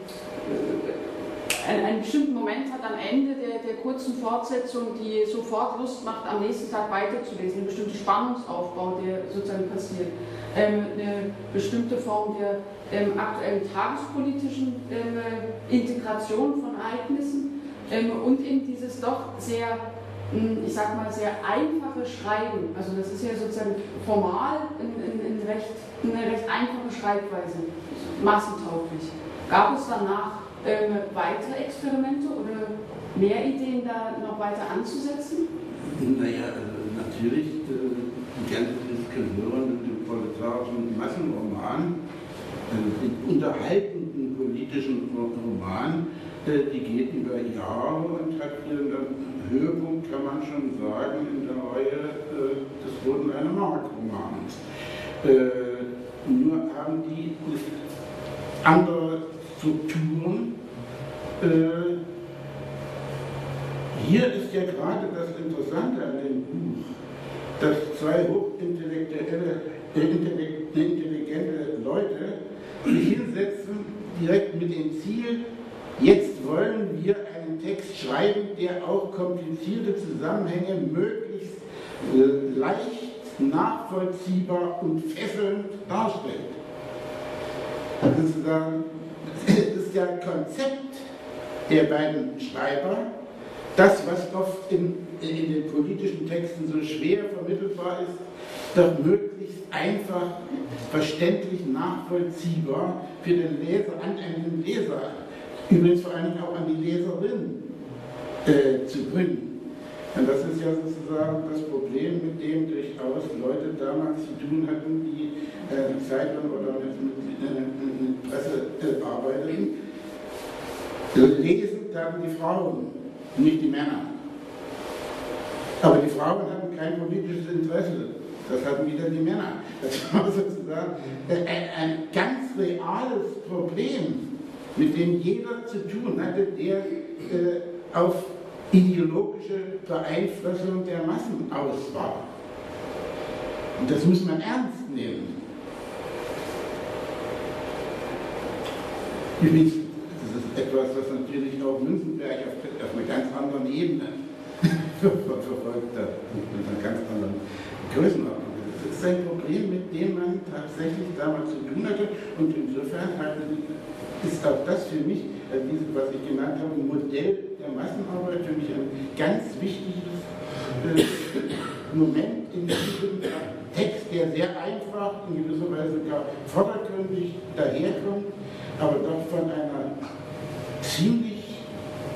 einen, einen, bestimmten Moment hat am Ende der, der, kurzen Fortsetzung, die sofort Lust macht, am nächsten Tag weiterzulesen, ein bestimmter Spannungsaufbau, der sozusagen passiert, ähm, eine bestimmte Form der ähm, aktuellen tagespolitischen ähm, Integration von Ereignissen und eben dieses doch sehr hm, ich sag mal, sehr einfache Schreiben. Also das ist ja sozusagen formal in, in, in recht, eine recht einfache Schreibweise, massentauglich. Gab es danach ähm, weitere Experimente oder mehr Ideen, da noch weiter anzusetzen? Naja, also natürlich äh, die ganze Diskussion mit dem proletarischen Massenroman, also den unterhaltenden politischen Roman, äh, die geht über Jahre und hat ihren Höhepunkt, kann man schon sagen, in der Reihe äh, des Roten eine Mark-Romans. nur haben die andere Strukturen. Äh, hier ist ja gerade das Interessante an dem Buch, dass zwei hochintellektuelle, äh, intelligente Leute sich hinsetzen, direkt mit dem Ziel, jetzt wollen wir einen Text schreiben, der auch komplizierte Zusammenhänge möglichst äh, leicht nachvollziehbar und fesselnd darstellt. Das ist, ja ein Konzept der beiden Schreiber, das, was oft in, in den politischen Texten so schwer vermittelbar ist, doch möglichst einfach, verständlich, nachvollziehbar für den Leser, an einen Leser, übrigens vor allem auch an die Leserin äh, zu bringen. Und das ist ja sozusagen das Problem, mit dem durchaus Leute damals zu tun hatten, die äh, Zeitung oder mit, mit, mit, mit Presse äh, arbeiteten. Lesen taten die Frauen, nicht die Männer. Aber die Frauen hatten kein politisches Interesse. Das hatten wieder die Männer. Das war sozusagen äh, ein, ein ganz reales Problem, mit dem jeder zu tun hatte, der äh, auf ideologische Beeinflussung der Massen aus war. Und das muss man ernst nehmen. Übrigens, das ist etwas, was natürlich auch Münzenberg auf, auf einer ganz anderen Ebene verfolgt hat, mit einer ganz anderen Größenordnung. Ist ein Problem, mit dem man tatsächlich damals zu tun hatte. Und insofern ist auch das für mich, dieses, was ich genannt habe, ein Modell der Massenarbeit für mich ein ganz wichtiges äh, Moment in diesem Text, der sehr einfach, in gewisser Weise gar vordergründig daherkommt, aber doch von einer ziemlich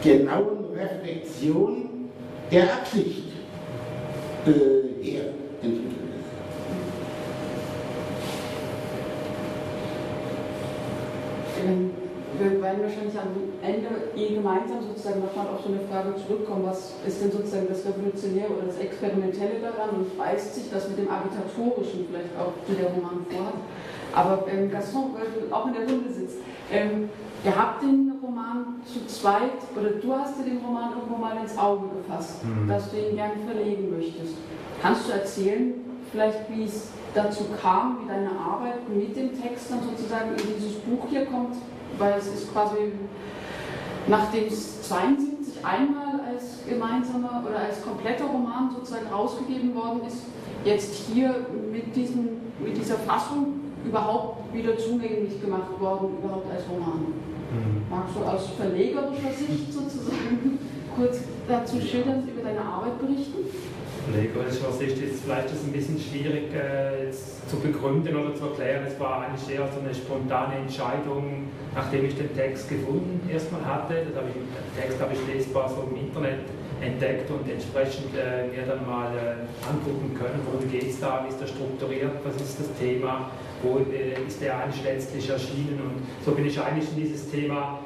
genauen Reflexion der Absicht äh, her entwickelt Ähm, wir werden wahrscheinlich am Ende eh gemeinsam sozusagen nochmal auf so eine Frage zurückkommen, was ist denn sozusagen das Revolutionäre oder das Experimentelle daran und beißt sich das mit dem Agitatorischen vielleicht auch, wie der Roman vorhat. Aber ähm, Gaston, weil du auch in der Runde sitzt, ähm, ihr habt den Roman zu zweit, oder du hast dir den Roman irgendwo mal ins Auge gefasst, mhm. dass du ihn gerne verlegen möchtest. Kannst du erzählen, vielleicht wie es dazu kam, wie deine Arbeit mit dem Text dann sozusagen in dieses Buch hier kommt, weil es ist quasi, nachdem es 72 einmal als gemeinsamer oder als kompletter Roman sozusagen rausgegeben worden ist, jetzt hier mit, diesem, mit dieser Fassung überhaupt wieder zugänglich gemacht worden, überhaupt als Roman. Mhm. Magst du aus verlegerischer Sicht sozusagen kurz dazu schildern, über deine Arbeit berichten? Verlegerischer Sicht ist vielleicht ein bisschen schwierig äh, zu begründen oder zu erklären. Es war eigentlich eher so eine spontane Entscheidung, nachdem ich den Text gefunden erstmal hatte. Das habe ich, den Text habe ich lesbar so im Internet entdeckt und entsprechend äh, mir dann mal äh, angucken können, worum geht es da, wie ist das strukturiert, was ist das Thema, wo äh, ist der eigentlich letztlich erschienen und so bin ich eigentlich in dieses Thema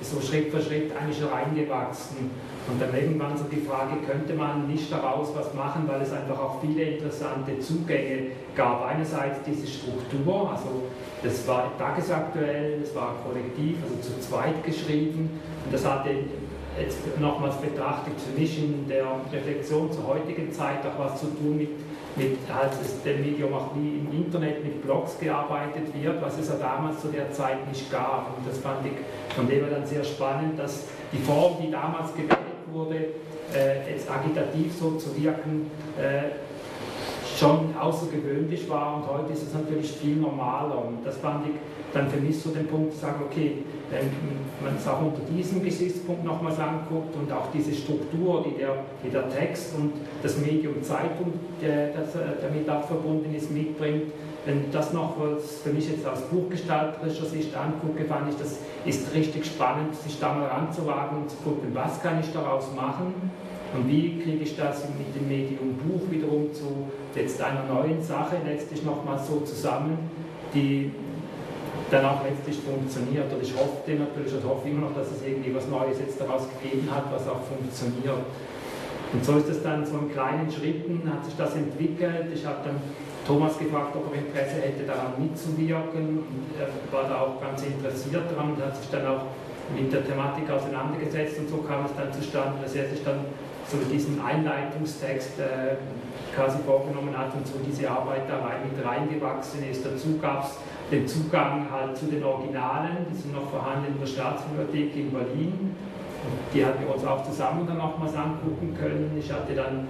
so Schritt für Schritt eigentlich reingewachsen. Und dann irgendwann so die Frage, könnte man nicht daraus was machen, weil es einfach auch viele interessante Zugänge gab. Einerseits diese Struktur, also das war tagesaktuell, das war kollektiv, also zu zweit geschrieben. Und das hatte jetzt nochmals betrachtet, für mich in der Reflexion zur heutigen Zeit auch was zu tun mit, mit als dem Medium auch wie im Internet mit Blogs gearbeitet wird, was es ja damals zu der Zeit nicht gab. Und das fand ich von dem her dann sehr spannend, dass die Form, die damals gewählt wurde, äh, jetzt agitativ so zu wirken, äh, schon außergewöhnlich war und heute ist es natürlich viel normaler. Und das fand ich dann für mich so den Punkt zu sagen, okay, man es auch unter diesem Gesichtspunkt nochmals anguckt und auch diese Struktur, die der, die der Text und das Medium Zeitung, der, das äh, damit auch verbunden ist, mitbringt, wenn das noch für mich jetzt aus buchgestalterischer Sicht angucke, fand ich, das ist richtig spannend, sich da mal ranzuwagen und zu gucken, was kann ich daraus machen und wie kriege ich das mit dem Medium Buch wiederum zu jetzt einer neuen Sache letztlich nochmal so zusammen, die dann auch letztlich funktioniert. Und ich hoffe natürlich und hoffe immer noch, dass es irgendwie was Neues jetzt daraus gegeben hat, was auch funktioniert. Und so ist es dann so in kleinen Schritten, hat sich das entwickelt. Ich habe dann Thomas gefragt, ob er Interesse hätte, daran mitzuwirken. Und er war da auch ganz interessiert daran und hat sich dann auch mit der Thematik auseinandergesetzt. Und so kam es dann zustande, dass er sich dann so diesen Einleitungstext äh, quasi vorgenommen hat und so diese Arbeit da rein, mit reingewachsen ist. Dazu gab es den Zugang halt zu den Originalen, die sind noch vorhanden in der Staatsbibliothek in Berlin. Die hatten wir uns auch zusammen dann nochmals angucken können. Ich hatte dann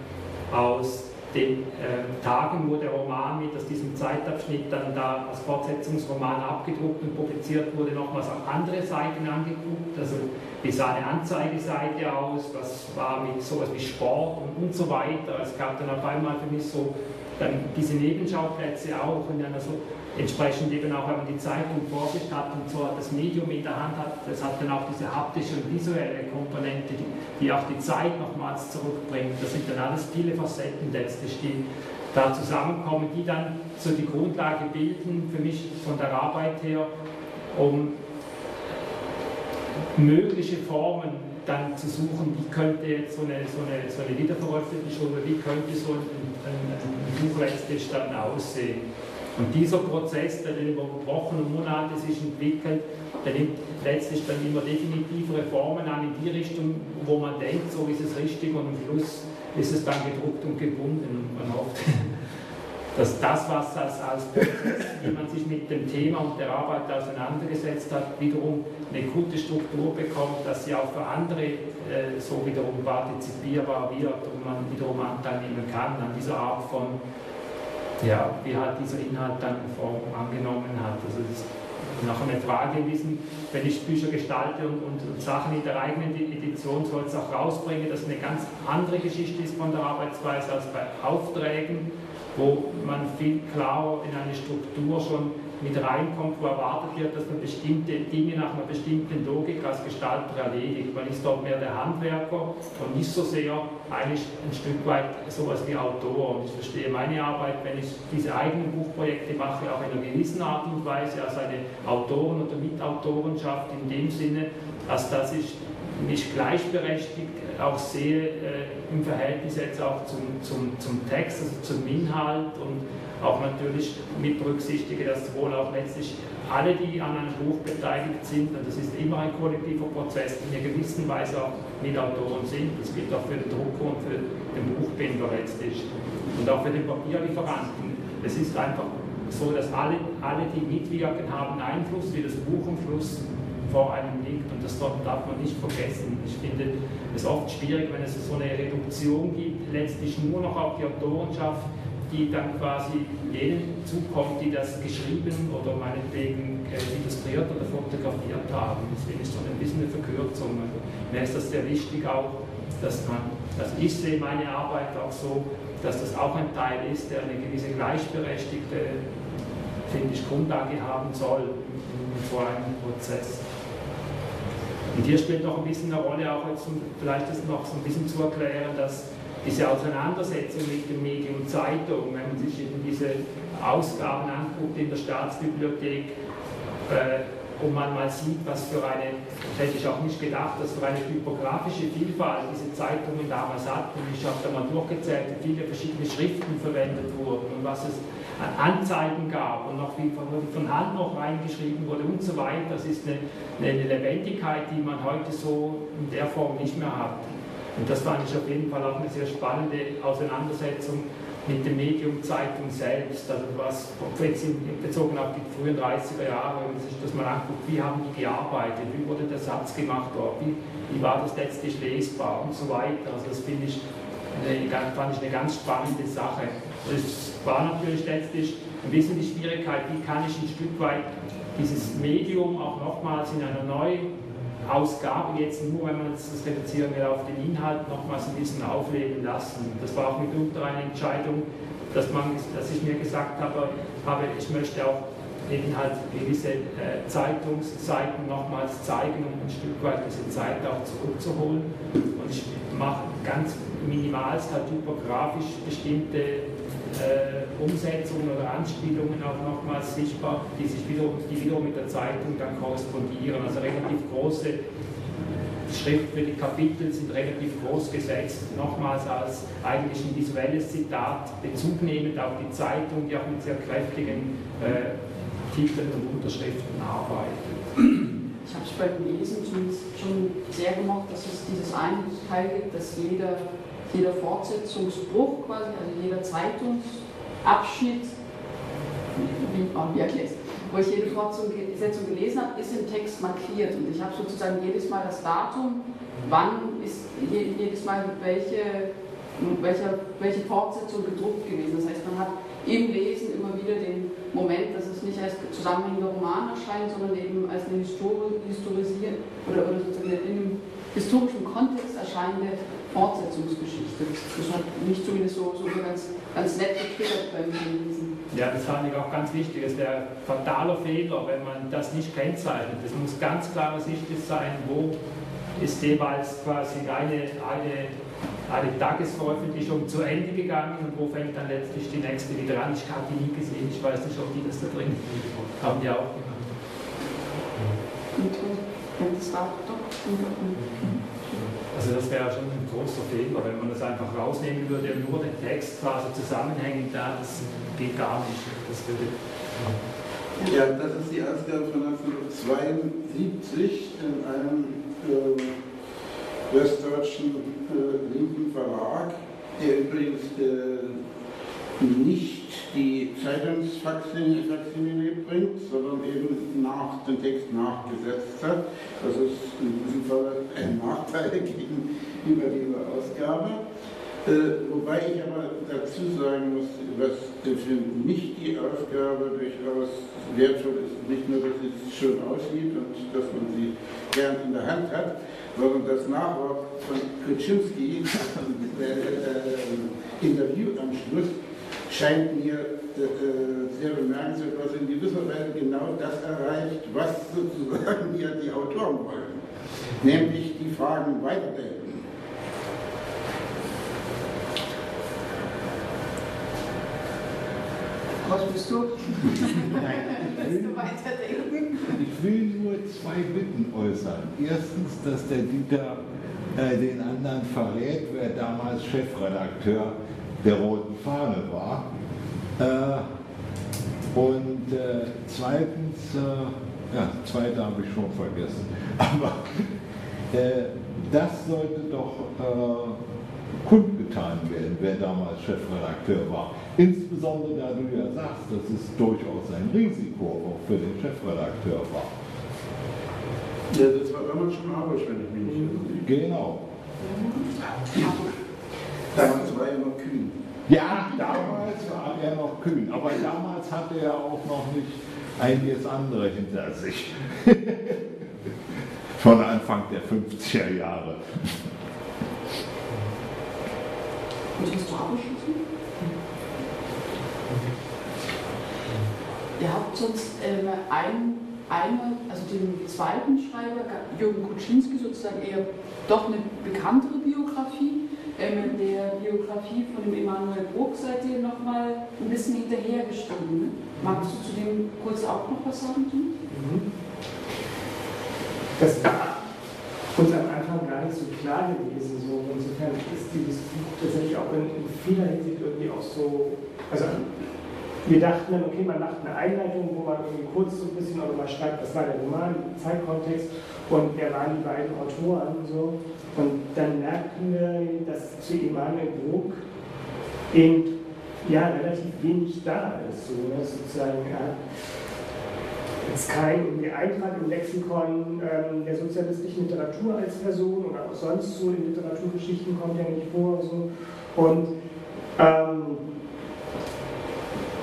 aus den äh, Tagen, wo der Roman mit aus diesem Zeitabschnitt dann da als Fortsetzungsroman abgedruckt und publiziert wurde, nochmals auch andere Seiten angeguckt. Also wie sah eine Anzeigeseite aus, was war mit sowas wie Sport und, und so weiter. Es gab dann auf einmal für mich so dann diese Nebenschauplätze auch und dann also entsprechend eben auch, wenn man die Zeitung vor sich hat und so das Medium in der Hand hat, das hat dann auch diese haptische und visuelle Komponente, die, die auch die Zeit nochmals zurückbringt. Das sind dann alles viele Facetten letztlich, die da zusammenkommen, die dann so die Grundlage bilden, für mich von der Arbeit her, um mögliche Formen dann zu suchen, wie könnte jetzt so eine, so eine, so eine Wiederveröffentlichung oder wie könnte so ein, ein, ein Buch letztlich dann aussehen. Und dieser Prozess, der über Wochen und Monate sich entwickelt, der nimmt letztlich dann immer definitivere Formen an in die Richtung, wo man denkt, so ist es richtig und am Schluss ist es dann gedruckt und gebunden. Und man hofft, dass das, was als, als Prozess, wie man sich mit dem Thema und der Arbeit auseinandergesetzt hat, wiederum eine gute Struktur bekommt, dass sie auch für andere äh, so wiederum partizipierbar wird und man wiederum Anteil nehmen kann an dieser Art von ja, wie halt dieser Inhalt dann Form angenommen hat. Also das ist nachher eine Frage gewesen, wenn ich Bücher gestalte und, und, und Sachen in der eigenen Edition soll es auch rausbringen, dass eine ganz andere Geschichte ist von der Arbeitsweise als bei Aufträgen, wo man viel klarer in eine Struktur schon mit reinkommt, wo erwartet wird, dass man bestimmte Dinge nach einer bestimmten Logik als Gestalter erledigt. Man ist dort mehr der Handwerker und nicht so sehr eigentlich ein Stück weit sowas wie Autor. Und ich verstehe meine Arbeit, wenn ich diese eigenen Buchprojekte mache, auch in einer gewissen Art und Weise als eine Autoren- oder Mitautorenschaft in dem Sinne, dass ich mich gleichberechtigt auch sehe äh, im Verhältnis jetzt auch zum, zum, zum Text, also zum Inhalt und auch natürlich mit berücksichtige, dass wohl auch letztlich alle, die an einem Buch beteiligt sind, und das ist immer ein kollektiver Prozess, in einer gewissen Weise auch Mitautoren sind. Das gilt auch für den Drucker und für den Buchbinder letztlich und auch für den Papierlieferanten. Es ist einfach so dass alle, alle, die mitwirken, haben Einfluss, wie das Buch am Schluss vor einem liegt und das darf man nicht vergessen. Ich finde es oft schwierig, wenn es so eine Reduktion gibt, letztlich nur noch auf die Autorenschaft, die dann quasi denen zukommt, die das geschrieben oder meinetwegen illustriert oder fotografiert haben. Das finde ich so ein bisschen eine Verkürzung. Also, mir ist das sehr wichtig auch, dass man, also ich sehe meine Arbeit auch so, dass das auch ein Teil ist, der eine gewisse gleichberechtigte, finde ich, Grundlage haben soll vor einem Prozess. Und hier spielt noch ein bisschen eine Rolle, auch jetzt, um vielleicht ist noch so ein bisschen zu erklären, dass diese Auseinandersetzung mit dem Medium Zeitung, wenn man sich eben diese Ausgaben anguckt in der Staatsbibliothek, äh, und man mal sieht, was für eine, hätte ich auch nicht gedacht, dass für eine typografische Vielfalt diese Zeitungen damals hatten. Ich habe da mal durchgezählt, wie viele verschiedene Schriften verwendet wurden und was es an Anzeigen gab und noch wie von, von Hand noch reingeschrieben wurde und so weiter. Das ist eine, eine Lebendigkeit, die man heute so in der Form nicht mehr hat. Und das fand ich auf jeden Fall auch eine sehr spannende Auseinandersetzung mit dem Medium Zeitung selbst, also was bezogen auf die frühen 30er Jahre, wenn man sich das mal anguckt, wie haben die gearbeitet, wie wurde der Satz gemacht dort, wie, wie war das letztlich lesbar und so weiter. Also das finde ich, fand ich eine ganz spannende Sache. Es war natürlich letztlich ein bisschen die Schwierigkeit, wie kann ich ein Stück weit dieses Medium auch nochmals in einer neuen Ausgabe jetzt nur, wenn man das reduzieren will, auf den Inhalt nochmals ein bisschen aufleben lassen. Das war auch mitunter eine Entscheidung, dass, man, dass ich mir gesagt habe, habe ich möchte auch eben halt gewisse äh, Zeitungsseiten nochmals zeigen, um ein Stück weit diese Zeit auch zurückzuholen. Und ich mache ganz minimalst halt typografisch bestimmte äh, Umsetzungen oder Anspielungen auch nochmals sichtbar, die sich wiederum, die wiederum mit der Zeitung dann korrespondieren. Also relativ große Schrift für die Kapitel sind relativ groß gesetzt, nochmals als eigentlich ein visuelles Zitat, Bezug nehmend auf die Zeitung, die auch mit sehr kräftigen äh, Titeln und Unterschriften arbeitet. Ich habe es beim Lesen schon, schon sehr gemocht, dass es dieses eine Teil gibt, dass jeder jeder Fortsetzungsbruch quasi, also jeder Zeitungsabschnitt, wie man wirklich wo ich jede Fortsetzung gelesen habe, ist im Text markiert. Und ich habe sozusagen jedes Mal das Datum, wann ist jedes Mal welche, welche, welche Fortsetzung gedruckt gewesen. Das heißt, man hat im Lesen immer wieder den Moment, dass es nicht als zusammenhängender Roman erscheint, sondern eben als eine Histori oder, oder sozusagen in einem historischen Kontext erscheinende Fortsetzungsgeschichte. Das hat mich zumindest so, so ganz, ganz nett getriggert beim Lesen. Ja, das fand ich auch ganz wichtig. Das ist der fatale Fehler, wenn man das nicht kennzeichnet. Es muss ganz klar ersichtlich sein, wo ist jeweils quasi eine, eine, eine Tagesveröffentlichung zu Ende gegangen und wo fängt dann letztlich die nächste wieder an. Ich habe die nie gesehen, ich weiß nicht, ob die das da drin haben. Die auch gemacht. Und wenn das da doch. Also das wäre schon ein großer Fehler, wenn man das einfach rausnehmen würde und nur den Text quasi zusammenhängen, da, das geht gar nicht. Das würde, ja, das ist die Ausgabe von 1972 in einem äh, westdeutschen äh, linken Verlag, der übrigens äh, nicht die Zeitungsfaksimile bringt, sondern eben nach, den Text nachgesetzt hat. Das ist in diesem Fall ein Nachteil gegenüber dieser Ausgabe. Äh, wobei ich aber dazu sagen muss, was für mich die Ausgabe durchaus wertvoll ist, nicht nur, dass sie schön aussieht und dass man sie gern in der Hand hat, sondern das Nachwort von Kuczynski, äh, äh, Interview am Schluss, scheint mir äh, sehr bemerkenswert, was in gewisser Weise genau das erreicht, was sozusagen hier die Autoren wollen, nämlich die Fragen weiterdenken. Was bist du? Nein, ich will, ich will nur zwei Bitten äußern. Erstens, dass der Dieter äh, den anderen verrät, wer damals Chefredakteur der roten Fahne war. Äh, und äh, zweitens, äh, ja, zweite habe ich schon vergessen, aber äh, das sollte doch äh, kundgetan werden, wer damals Chefredakteur war. Insbesondere da du ja sagst, dass es durchaus ein Risiko auch für den Chefredakteur war. Ja, das war damals schon Habusch, wenn ich mich nicht irre. Genau. Damals war er noch kühn. Ja, damals war er noch kühn, aber damals hatte er auch noch nicht einiges andere hinter sich. Schon Anfang der 50er Jahre. Und hast du abgeschlossen? Ihr habt sonst ähm, ein, eine, also den zweiten Schreiber, Jürgen Kuczynski, sozusagen eher doch eine bekanntere Biografie. Ähm, in der Biografie von dem Emanuel Bruck seid ihr nochmal ein bisschen hinterhergestiegen. Ne? Magst du zu dem kurz auch noch was sagen? Mhm. Das war uns am Anfang gar nicht so klar gewesen. So. Insofern ist dieses Buch tatsächlich auch in, in vieler Hinsicht irgendwie auch so. Also wir dachten dann, okay, man macht eine Einleitung, wo man irgendwie kurz so ein bisschen auch mal schreibt, was war der Roman, Zeitkontext und wer waren die beiden Autoren und so. Und dann merkten wir, dass zu Emanuel Bruck eben ja, relativ wenig da ist. So, ne? Sozusagen, ja, jetzt kein Eintrag im Lexikon ähm, der sozialistischen Literatur als Person oder auch sonst so in Literaturgeschichten kommt ja nicht vor. So. Und ähm,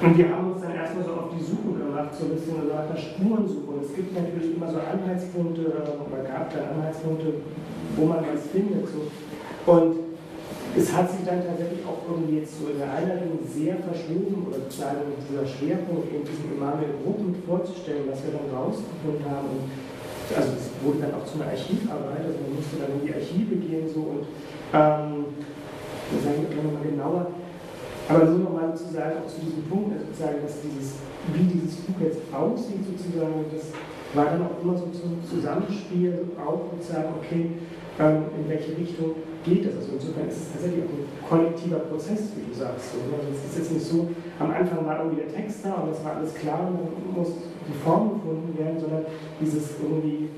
und wir haben uns dann erstmal so auf die Suche gemacht, so ein bisschen so nach der Spurensuche. Es gibt natürlich immer so Anhaltspunkte, oder gab dann Anhaltspunkte, wo man was findet. So. Und es hat sich dann tatsächlich auch irgendwie jetzt so in der Einleitung sehr verschoben, oder sozusagen dieser Schwerpunkt in diesem Emanuel Gruppen vorzustellen, was wir dann rausgefunden haben. Und also es wurde dann auch zu einer Archivarbeit, also man musste dann in die Archive gehen so und ähm, sagen wir nochmal genauer, aber nur nochmal zu sagen, auch zu diesem Punkt, also sozusagen, dass dieses, wie dieses Buch jetzt aussieht, sozusagen, das war dann auch immer so zum Zusammenspiel, auch sozusagen, okay, ähm, in welche Richtung geht das? Also insofern ist es tatsächlich auch ein kollektiver Prozess, wie du sagst. So, ne? Also es ist jetzt nicht so, am Anfang war irgendwie der Text da und das war alles klar und dann muss die Form gefunden werden, sondern dieses irgendwie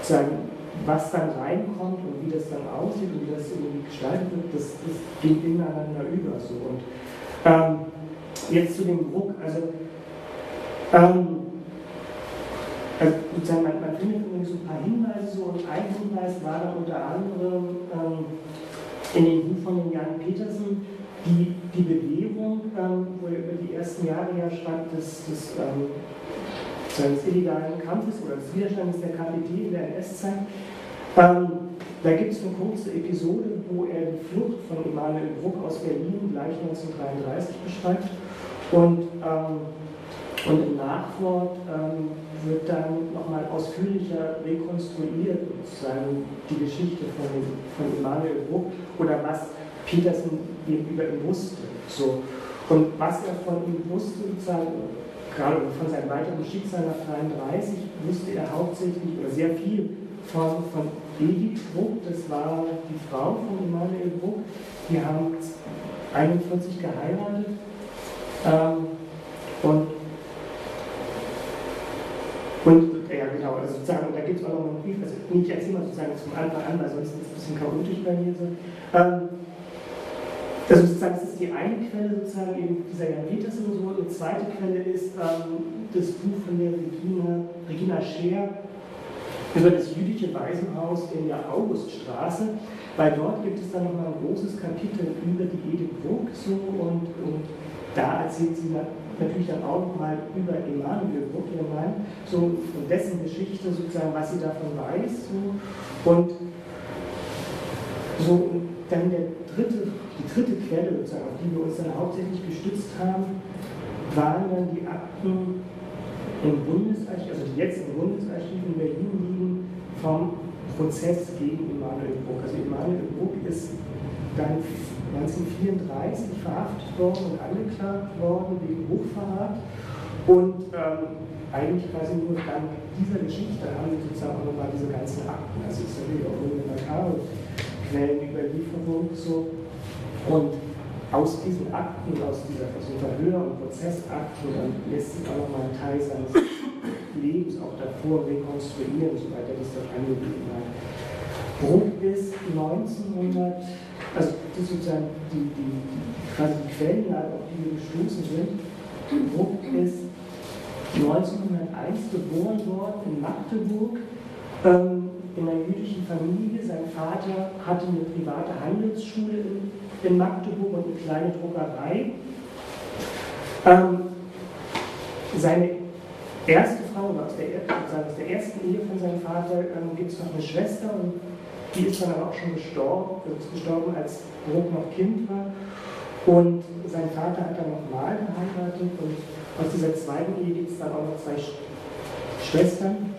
sozusagen was dann reinkommt und wie das dann aussieht und wie das irgendwie gestaltet wird, das, das geht ineinander über. So. Und ähm, jetzt zu dem Druck, also, ähm, also man, man findet irgendwie so ein paar Hinweise so und ein Hinweis war dann unter anderem ähm, in dem Buch von dem Jan Petersen, die, die Bewegung, ähm, wo er über die ersten Jahre ja schreibt, des, des, ähm, seines illegalen Kampfes oder des Widerstandes der KPD in der NS-Zeit. Ähm, da gibt es eine kurze Episode, wo er die Flucht von Emanuel Bruck aus Berlin gleich 1933 beschreibt. Und, ähm, und im Nachwort ähm, wird dann nochmal ausführlicher rekonstruiert, sozusagen die Geschichte von, von Emanuel Bruck oder was Petersen gegenüber ihm wusste. So. Und was er von ihm wusste, sozusagen, gerade von seinem weiteren Schicksal nach 1933, wusste er hauptsächlich oder sehr viel von, von Edith Bruck, das war die Frau von Emanuel Bruck. Die haben 41 geheiratet. Ähm, und, und ja genau, also sozusagen, da gibt es auch noch einen Brief, also ich erzähle mal sozusagen zum Anfang an, weil sonst ist es ein bisschen chaotisch bei mir so. Ähm, also sozusagen, das ist die eine Quelle, sozusagen eben dieser Jan Petersen und so. Die zweite Quelle ist ähm, das Buch von der Regina, Regina Scheer, über das jüdische Waisenhaus in der Auguststraße, weil dort gibt es dann nochmal ein großes Kapitel über die Edith Burg so und, und da erzählt sie natürlich dann auch nochmal über Emanuel Burg, ihren Mann, so und dessen Geschichte sozusagen, was sie davon weiß. So, und so und dann der dritte, die dritte Quelle, sozusagen, auf die wir uns dann hauptsächlich gestützt haben, waren dann die Akten im Bundesarchiv, also die jetzt im Bundesarchiv in Berlin liegen, vom Prozess gegen Emanuel Bruck. Also Emanuel Bruck ist dann 1934 verhaftet worden und angeklagt worden wegen Hochverrat und ähm, eigentlich quasi nur dank dieser Geschichte haben wir sozusagen auch nochmal diese ganzen Akten, also es ist natürlich auch eine makabre Quellenüberlieferung so und aus diesen Akten, aus dieser aus Verhör- und Prozessakten, dann lässt sich auch nochmal ein Teil seines Lebens auch davor rekonstruieren, soweit er das dort angegeben hat. Bruck ist 1900, also das ist sozusagen die, die, quasi die Quellenlage, auf die wir gestoßen sind. Bruck ist 1901 geboren worden in Magdeburg, ähm, in einer jüdischen Familie. Sein Vater hatte eine private Handelsschule in, in Magdeburg und eine kleine Druckerei. Ähm, seine erste Frau, aus der, aus der ersten Ehe von seinem Vater, ähm, gibt es noch eine Schwester und die ist dann aber auch schon gestorben, ist gestorben, als Bruck noch Kind war. Und sein Vater hat dann nochmal geheiratet und aus dieser zweiten Ehe gibt es dann auch noch zwei Schwestern.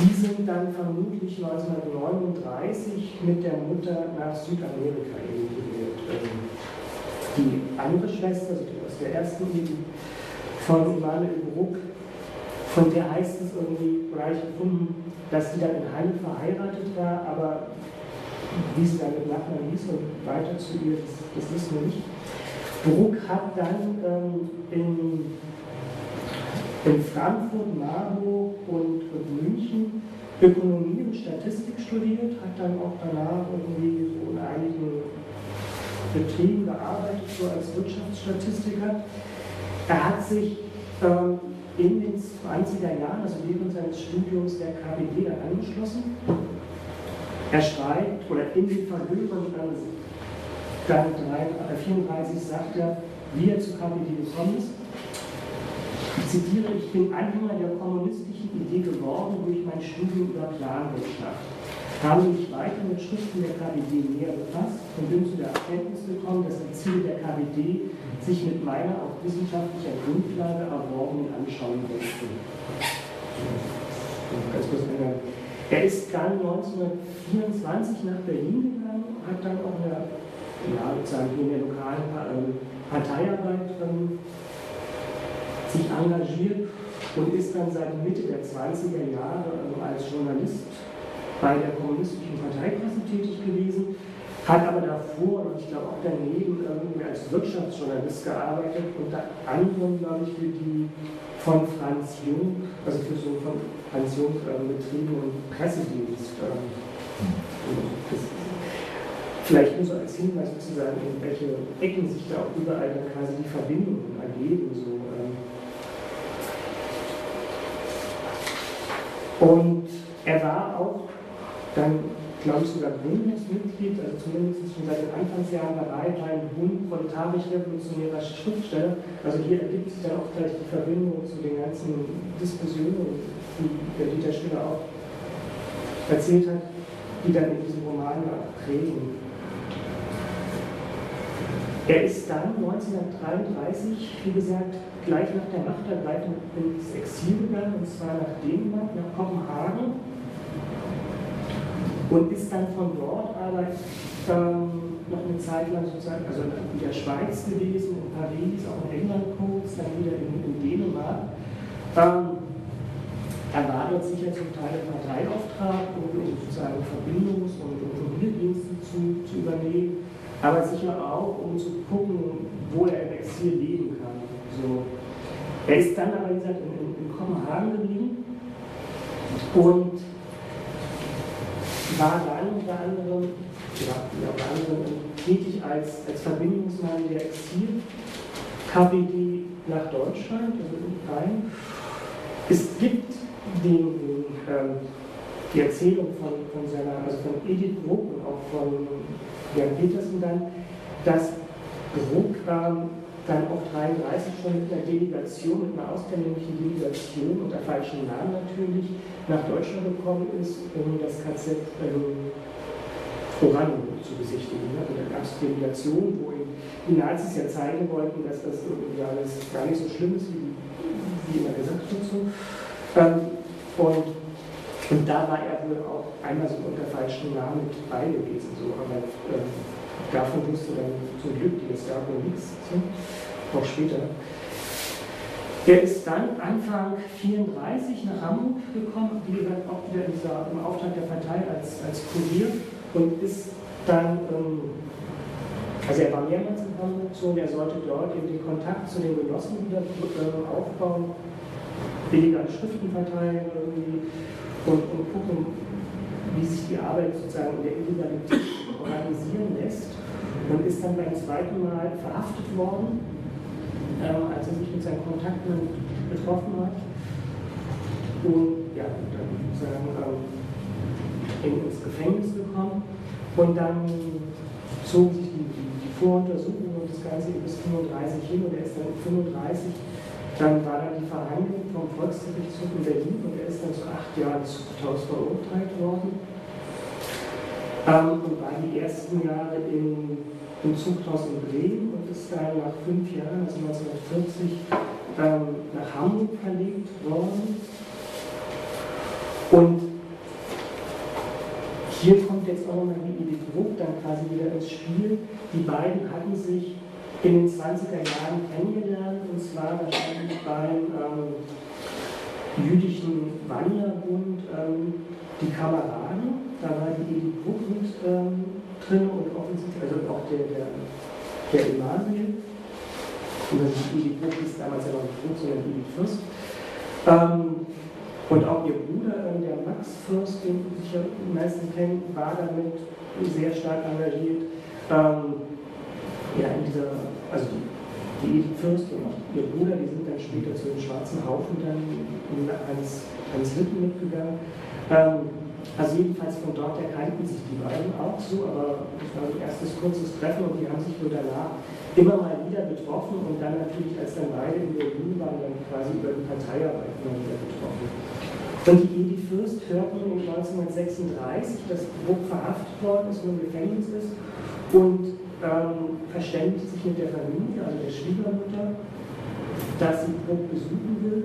Die sind dann vermutlich 1939 mit der Mutter nach Südamerika emigriert. Ähm, die andere Schwester, also die aus der ersten Ehe von Immanuel Bruck, von der heißt es irgendwie, oder gefunden, dass sie dann in Halle verheiratet war, aber wie sie dann mit Nachbarn hieß und weiter zu ihr, das, das wissen wir nicht. Bruck hat dann ähm, in, in Frankfurt, Marburg und, und München Ökonomie und Statistik studiert, hat dann auch danach irgendwie so in einigen Betrieben gearbeitet, so als Wirtschaftsstatistiker. Er hat sich ähm, in den 20er Jahren, also während seines Studiums der KPD dann angeschlossen. Er schreibt, oder in den Verhören dann 34 sagt er, wie er zu KPD gekommen ist. Ich zitiere, ich bin Anhänger der kommunistischen Idee geworden durch mein Studium über Planwirtschaft habe mich weiter mit Schriften der KWD näher befasst und bin zu der Erkenntnis gekommen, dass die Ziele der KWD sich mit meiner auf wissenschaftlicher Grundlage erworbenen Anschauung decken. Er ist dann 1924 nach Berlin gegangen, hat dann auch eine, ja, sozusagen in der lokalen ähm, Parteiarbeit ähm, sich engagiert und ist dann seit Mitte der 20er Jahre also als Journalist bei der Kommunistischen Parteipresse tätig gewesen, hat aber davor und ich glaube auch daneben irgendwie als Wirtschaftsjournalist gearbeitet, unter anderem, glaube ich, für die von Franz Jung, also für so von Franz Jung äh, betriebenen Pressedienst. Ähm, vielleicht nur so als Hinweis sozusagen, in welche Ecken sich da auch überall dann quasi die Verbindungen ergeben. So, ähm. Und er war auch dann glaube ich sogar Gründungsmitglied, also zumindest schon seit den Anfangsjahren dabei, war ein Bund proletarisch-revolutionärer Schriftsteller. Also hier ergibt sich dann auch gleich die Verbindung zu den ganzen Diskussionen, die der Dieter Schiller auch erzählt hat, die dann in diesem Roman auch prägen. Er ist dann 1933, wie gesagt, gleich nach der Machtergreifung ins Exil gegangen, und zwar nach Dänemark, nach Kopenhagen und ist dann von dort aber ähm, noch eine Zeit lang sozusagen, also in der Schweiz gewesen, in Paris, auch in England kurz, dann wieder in, in Dänemark. Ähm, er war dort sicher zum Teil im Parteiauftrag, um, sozusagen Verbindungs- und Automobildienste zu, zu übernehmen, aber sicher auch, um zu gucken, wo er im Exil leben kann. So. Er ist dann aber, wie gesagt, in, in, in Kopenhagen geblieben und war dann unter anderem, ja, unter anderem tätig als, als Verbindungsmann der Exil-KPD nach Deutschland, also in Rhein. Es gibt den, den ähm, die Erzählung von, von seiner, also von Edith Bruck und auch von Jan Petersen dann, dass Bruck ähm, dann auch 33 schon mit einer Delegation, mit einer ausländischen Delegation unter falschem Namen natürlich, nach Deutschland gekommen ist, um das KZ ähm, zu besichtigen. Und da gab es Delegation, wo die Nazis ja zeigen wollten, dass das irgendwie alles gar nicht so schlimm ist, wie, wie immer gesagt wird. So. Ähm, und, und da war er wohl auch einmal so unter falschem Namen mit bei gewesen. So. Aber ähm, davon wusste dann zum Glück die Gestapo nichts, auch später. Er ist dann Anfang 34 nach Hamburg gekommen, wie gesagt, auch wieder dieser, im Auftrag der Partei als, als Kurier und ist dann, ähm, also er war mehrmals in Hamburg so, und er sollte dort eben den Kontakt zu den Genossen wieder äh, aufbauen, billiger Schriften verteilen irgendwie und, und gucken, wie sich die Arbeit sozusagen in der Illegalität organisieren lässt und ist dann beim zweiten Mal verhaftet worden, äh, als er sich mit seinen Kontakten getroffen hat. Und ja, dann sozusagen ähm, ins Gefängnis gekommen. Und dann zogen sich die, die, die Voruntersuchungen und das Ganze bis 35 hin und er ist dann 35 dann war dann die Verhandlung vom Volksgerichtshof in Berlin und er ist dann zu acht Jahren Zuchthaus verurteilt worden ähm, und war die ersten Jahre in, im Zuchthaus in Bremen und ist dann nach fünf Jahren, also 1940, ähm, nach Hamburg verlegt worden. Und hier kommt jetzt auch nochmal die Edith Bruck dann quasi wieder ins Spiel. Die beiden hatten sich in den 20er Jahren kennengelernt, und zwar wahrscheinlich beim ähm, jüdischen Wanderbund ähm, Die Kameraden. Da war die Edith Bruck mit ähm, drin und offensichtlich, also auch der, der, der Emanuel. Ist Edith Bruck ist damals ja noch nicht Bruck, sondern Edith Fürst. Ähm, und auch ihr Bruder, ähm, der Max Fürst, den Sie sicher die meisten kennen, war damit sehr stark engagiert. Ähm, ja, in dieser, also die, die Edith Fürst und auch ihr Bruder, die sind dann später zu den Schwarzen Haufen dann ans, ans Lippen mitgegangen. Ähm, also jedenfalls von dort her kannten sich die beiden auch so, aber das war ein erstes kurzes Treffen und die haben sich wohl danach immer mal wieder getroffen und dann natürlich, als dann beide in Berlin waren, dann quasi über die Parteiarbeit immer wieder getroffen. Und die Edith Fürst hörten 1936, dass Bruck verhaftet worden ist und im Gefängnis ist und ähm, verständigt sich mit der Familie, also der Schwiegermutter, dass sie Bruck besuchen will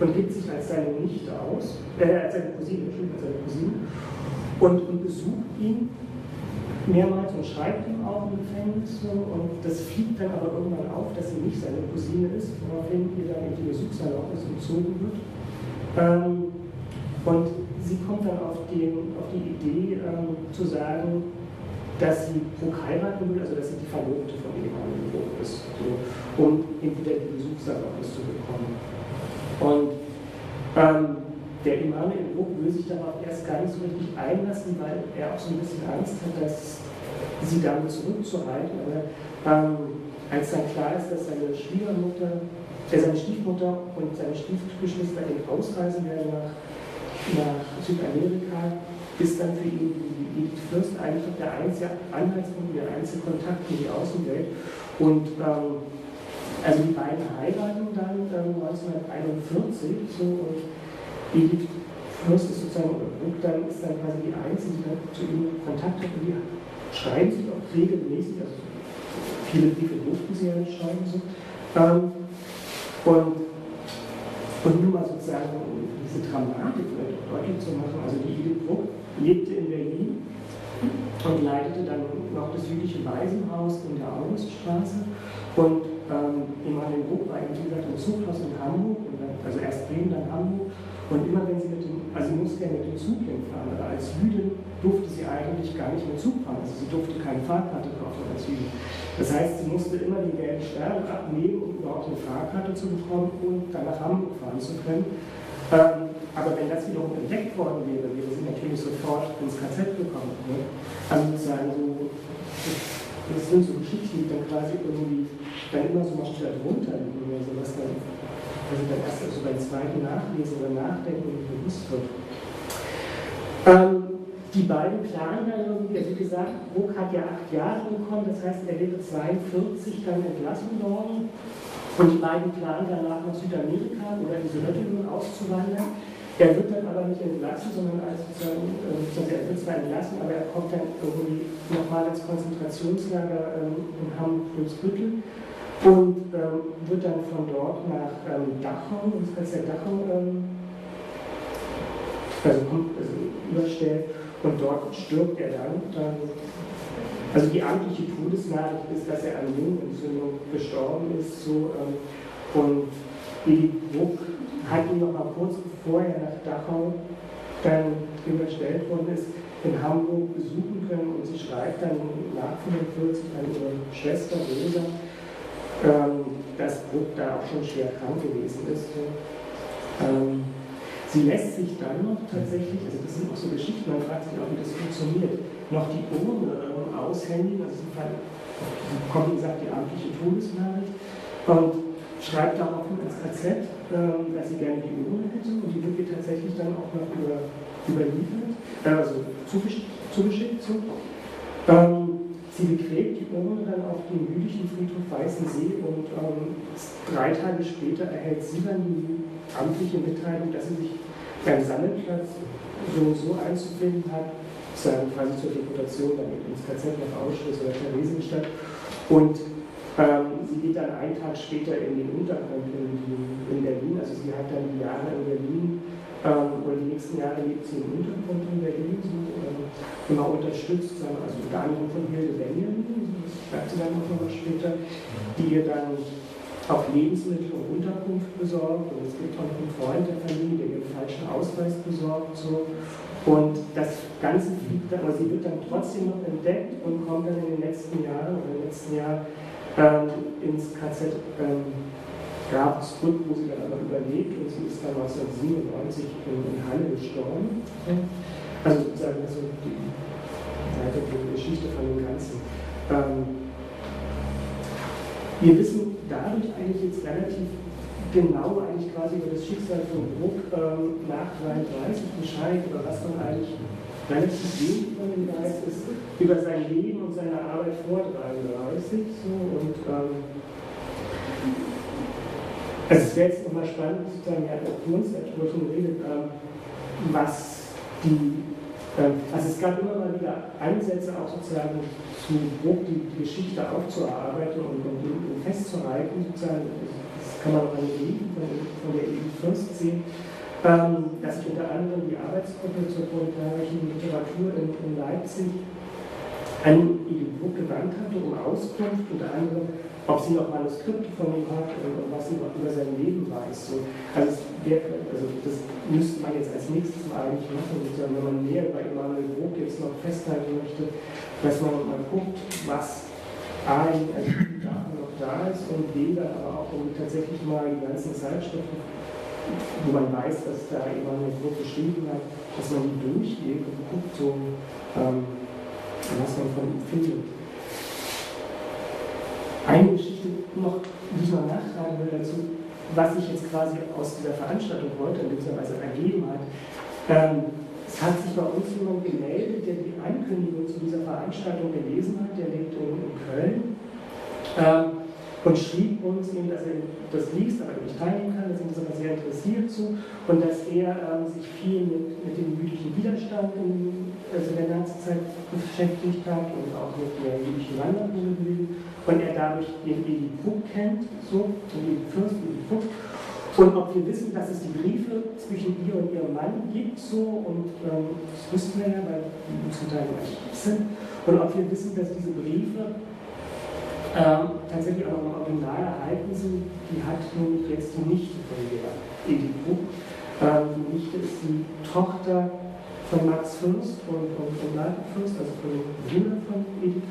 und gibt sich als seine Nichte aus, äh, als seine Cousine, als seine Cousine, und, und besucht ihn mehrmals und schreibt ihm auch im Gefängnis und das fliegt dann aber irgendwann auf, dass sie nicht seine Cousine ist, woraufhin ihr dann in die Besuchserlaubnis entzogen wird. Ähm, und sie kommt dann auf, den, auf die Idee ähm, zu sagen, dass sie Bruck heiraten will, also dass sie die Verlobte von Emanuel Bruck ist, so, um entweder die Besuchserlaubnis zu bekommen. Und ähm, der Emanuel Bruck will sich darauf erst gar nicht so richtig einlassen, weil er auch so ein bisschen Angst hat, dass sie damit zurückzuhalten. Aber ähm, als dann klar ist, dass seine Schwiegermutter, äh, seine Stiefmutter und seine Stiefgeschwister eben ausreisen werden nach, nach Südamerika, ist dann für ihn die Fürst eigentlich der einzige Anhaltspunkt, der einzige Kontakt in die Außenwelt. Und ähm, also die beiden heiraten dann ähm, 1941 so, und Edith Fürst ist sozusagen, Bruck dann ist dann quasi die Einzige, die zu ihm Kontakt hat und die schreiben sich auch regelmäßig, also viele Briefe durften sie ja nicht schreiben. So. Ähm, und, und nur mal sozusagen diese Dramatik deutlich zu machen, also die Edith Bruck lebte in Berlin und leitete dann noch das jüdische Waisenhaus in der Auguststraße. Und ähm, Emanuel Bruck war eben, wie gesagt, im Zughaus in Hamburg, also erst Bremen, dann Hamburg. Und immer wenn sie mit dem, also sie musste ja mit dem Zug hinfahren, aber als Jüdin durfte sie eigentlich gar nicht mehr Zug fahren. Also sie durfte keine Fahrkarte kaufen als Jüdin. Das heißt, sie musste immer den gelben Stern abnehmen, um überhaupt eine Fahrkarte zu bekommen und dann nach Hamburg fahren zu können. Ähm, aber wenn das wiederum entdeckt worden wäre, wäre sie natürlich sofort ins KZ gekommen. Ne? Also sozusagen so, das sind so Geschichten, die dann quasi irgendwie dann immer so noch darunter liegen, oder so, was dann, also dann erst so beim zweiten Nachlesen oder Nachdenken bewusst wird. Ähm, die beiden planen dann irgendwie, also wie gesagt, Bruck hat ja acht Jahre bekommen, das heißt, er wäre 42 dann entlassen worden. Und die beiden planen danach nach Südamerika oder in die Sowjetunion auszuwandern. Er wird dann aber nicht entlassen, sondern als sozusagen, äh, er wird zwar entlassen, aber er kommt dann irgendwie nochmal ins Konzentrationslager ähm, in Hamburg-Fürstbüttel und ähm, wird dann von dort nach ähm, Dachau, als der Dachau ähm, also, kommt, also überstellt und dort stirbt er dann. dann also die amtliche Todesnachricht ist, dass er an Lungenentzündung gestorben ist. So, ähm, und Edith Bruck hat ihn noch mal kurz bevor er nach Dachau dann überstellt worden ist, in Hamburg besuchen können und sie schreibt dann nach 45 an ihre Schwester Rosa, ähm, dass Bruck da auch schon schwer krank gewesen ist. Ähm, Sie lässt sich dann noch tatsächlich, also das sind auch so Geschichten, man fragt sich auch, wie das funktioniert, noch die Urne ähm, aushändigen, also sie bekommt, wie gesagt, die amtliche Todesnachricht und schreibt daraufhin ins KZ, dass sie gerne die Urne hätte und die wird ihr tatsächlich dann auch noch über, überliefert, äh, also zugeschickt. So. Ähm, sie begräbt die Urne dann auf dem jüdischen Friedhof Weißensee und ähm, drei Tage später erhält sie dann die amtliche Mitteilung, dass sie sich beim Sammelplatz so und so einzufinden hat, sagen quasi zur Deportation dann ins KZ nach Auschwitz oder Theresienstadt. Und ähm, sie geht dann einen Tag später in den Untergrund in, in, Berlin, also sie hat dann die Jahre in Berlin ähm, oder die nächsten Jahre lebt sie im Untergrund in Berlin, so, ähm, immer unterstützt, also unter anderem von Hilde Benjamin, das schreibt sie dann noch mal später, die ihr dann auch Lebensmittel und Unterkunft besorgt und es gibt auch einen Freund der Familie, der ihren falschen Ausweis besorgt. So. Und das Ganze fliegt dann, aber sie wird dann trotzdem noch entdeckt und kommt dann in den letzten Jahren oder im letzten Jahr ähm, ins KZ ähm, Ravensbrück, wo sie dann aber überlebt und sie ist dann 1997 in, in Halle gestorben. Also sozusagen also die weitergehende Geschichte von dem Ganzen. Ähm, wir wissen dadurch eigentlich jetzt relativ genau eigentlich quasi über das Schicksal von Bruck ähm, nach 33 Bescheid, über was man eigentlich ihm weiß, ist über sein Leben und seine Arbeit vor 33 so und ähm, also es wäre jetzt nochmal spannend, sozusagen, hat auch uns schon geredet, ähm, was die, ähm, also es gab immer mal wieder Ansätze auch sozusagen zu Bruck die, die Geschichte aufzuarbeiten und, und, und festzuhalten, sozusagen, das kann man auch an den von, von der EU Fürst sehen, dass sich unter anderem die Arbeitsgruppe zur proletarischen Literatur in, in Leipzig an Edith gewandt hatte, um Auskunft, unter anderem, ob sie noch Manuskripte von ihm hat und, was sie noch über sein Leben weiß. So, also, wär, also, das müsste man jetzt als nächstes mal eigentlich machen, sozusagen, wenn man mehr über Emanuel Bruck jetzt noch festhalten möchte, dass man mal guckt, was A, als noch da ist und B, dann aber auch um tatsächlich mal die ganzen Zeitschriften wo man weiß, dass da jemand ein Buch geschrieben dass man die durchgeht und guckt, so, ähm, was man von ihm findet. Eine Geschichte noch, die ich noch nachtragen will dazu, was sich jetzt quasi aus dieser Veranstaltung heute in gewisser Weise ergeben hat. Ähm, es hat sich bei uns jemand gemeldet, der die Ankündigung zu dieser Veranstaltung gelesen hat, der lebt in, in Köln. Ähm, und schrieb uns eben, dass er das liest, aber nicht teilen kann, dass ihn das aber sehr interessiert zu. Und dass er ähm, sich viel mit, mit dem jüdischen Widerstand in, also in der Nazizeit beschäftigt hat und auch mit der jüdischen Wanderbewegung und er dadurch den Edi Puck kennt, so, den Edi Fürst, Edi Puck, und ob wir wissen, dass es die Briefe zwischen ihr und ihrem Mann gibt, so, und ähm, das wussten wir ja, weil die zum Teil gleich sind, und ob wir wissen, dass diese Briefe ähm, tatsächlich auch noch im Original erhalten sind. Die hat nun jetzt die Nichte von der Bruck. Ähm, die Nichte ist die Tochter von Max Fürst und, und, und Martin Fürst, also von dem Bruder von Edith.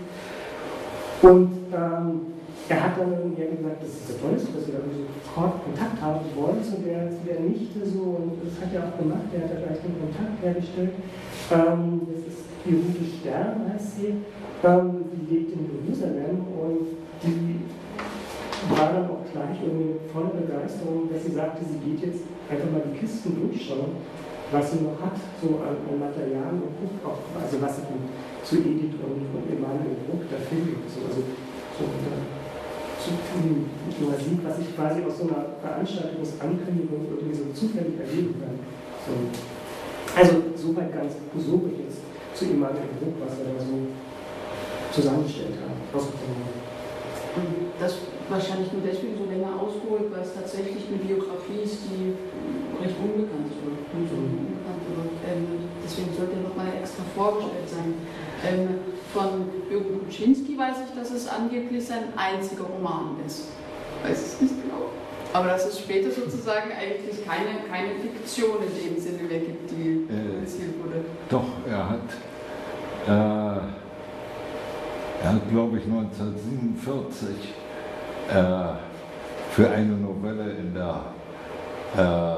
Und ähm, er hat dann irgendwie gesagt, das ist ja toll, dass wir da sofort Kontakt haben wollen zu der, zu der Nichte so und das hat er auch gemacht, er hat da gleich den Kontakt hergestellt. Ähm, das ist die Rute Stern, heißt sie ähm, die lebt in Jerusalem und die war dann auch gleich irgendwie voller Begeisterung, dass sie sagte, sie geht jetzt einfach mal die Kisten durchschauen, was sie noch hat, so an, an Material und guckt auch, also was sie zu Edith und, und Emanuel Bruck da findet. So, also, so, zu, man sieht, was ich quasi aus so einer Veranstaltungsankündigung irgendwie so zufällig erleben kann. So. Also soweit ganz jetzt zu Emanuel Bruck, was er da so zusammengestellt haben, ausgefunden Das wahrscheinlich nur deswegen so länger ausgeholt, weil es tatsächlich eine Biografie ist, die recht unbekannt ist. Oder so mhm. unbekannt, oder, ähm, deswegen sollte er nochmal extra vorgestellt sein. Ähm, von Jürgen Kuczynski weiß ich, dass es angeblich sein einziger Roman ist. Weiß es nicht genau. Aber dass es später sozusagen eigentlich keine, keine Fiktion in dem Sinne mehr gibt, die äh, wurde. Doch, er hat. Äh er hat, glaube ich, 1947 äh, für eine Novelle in der, äh,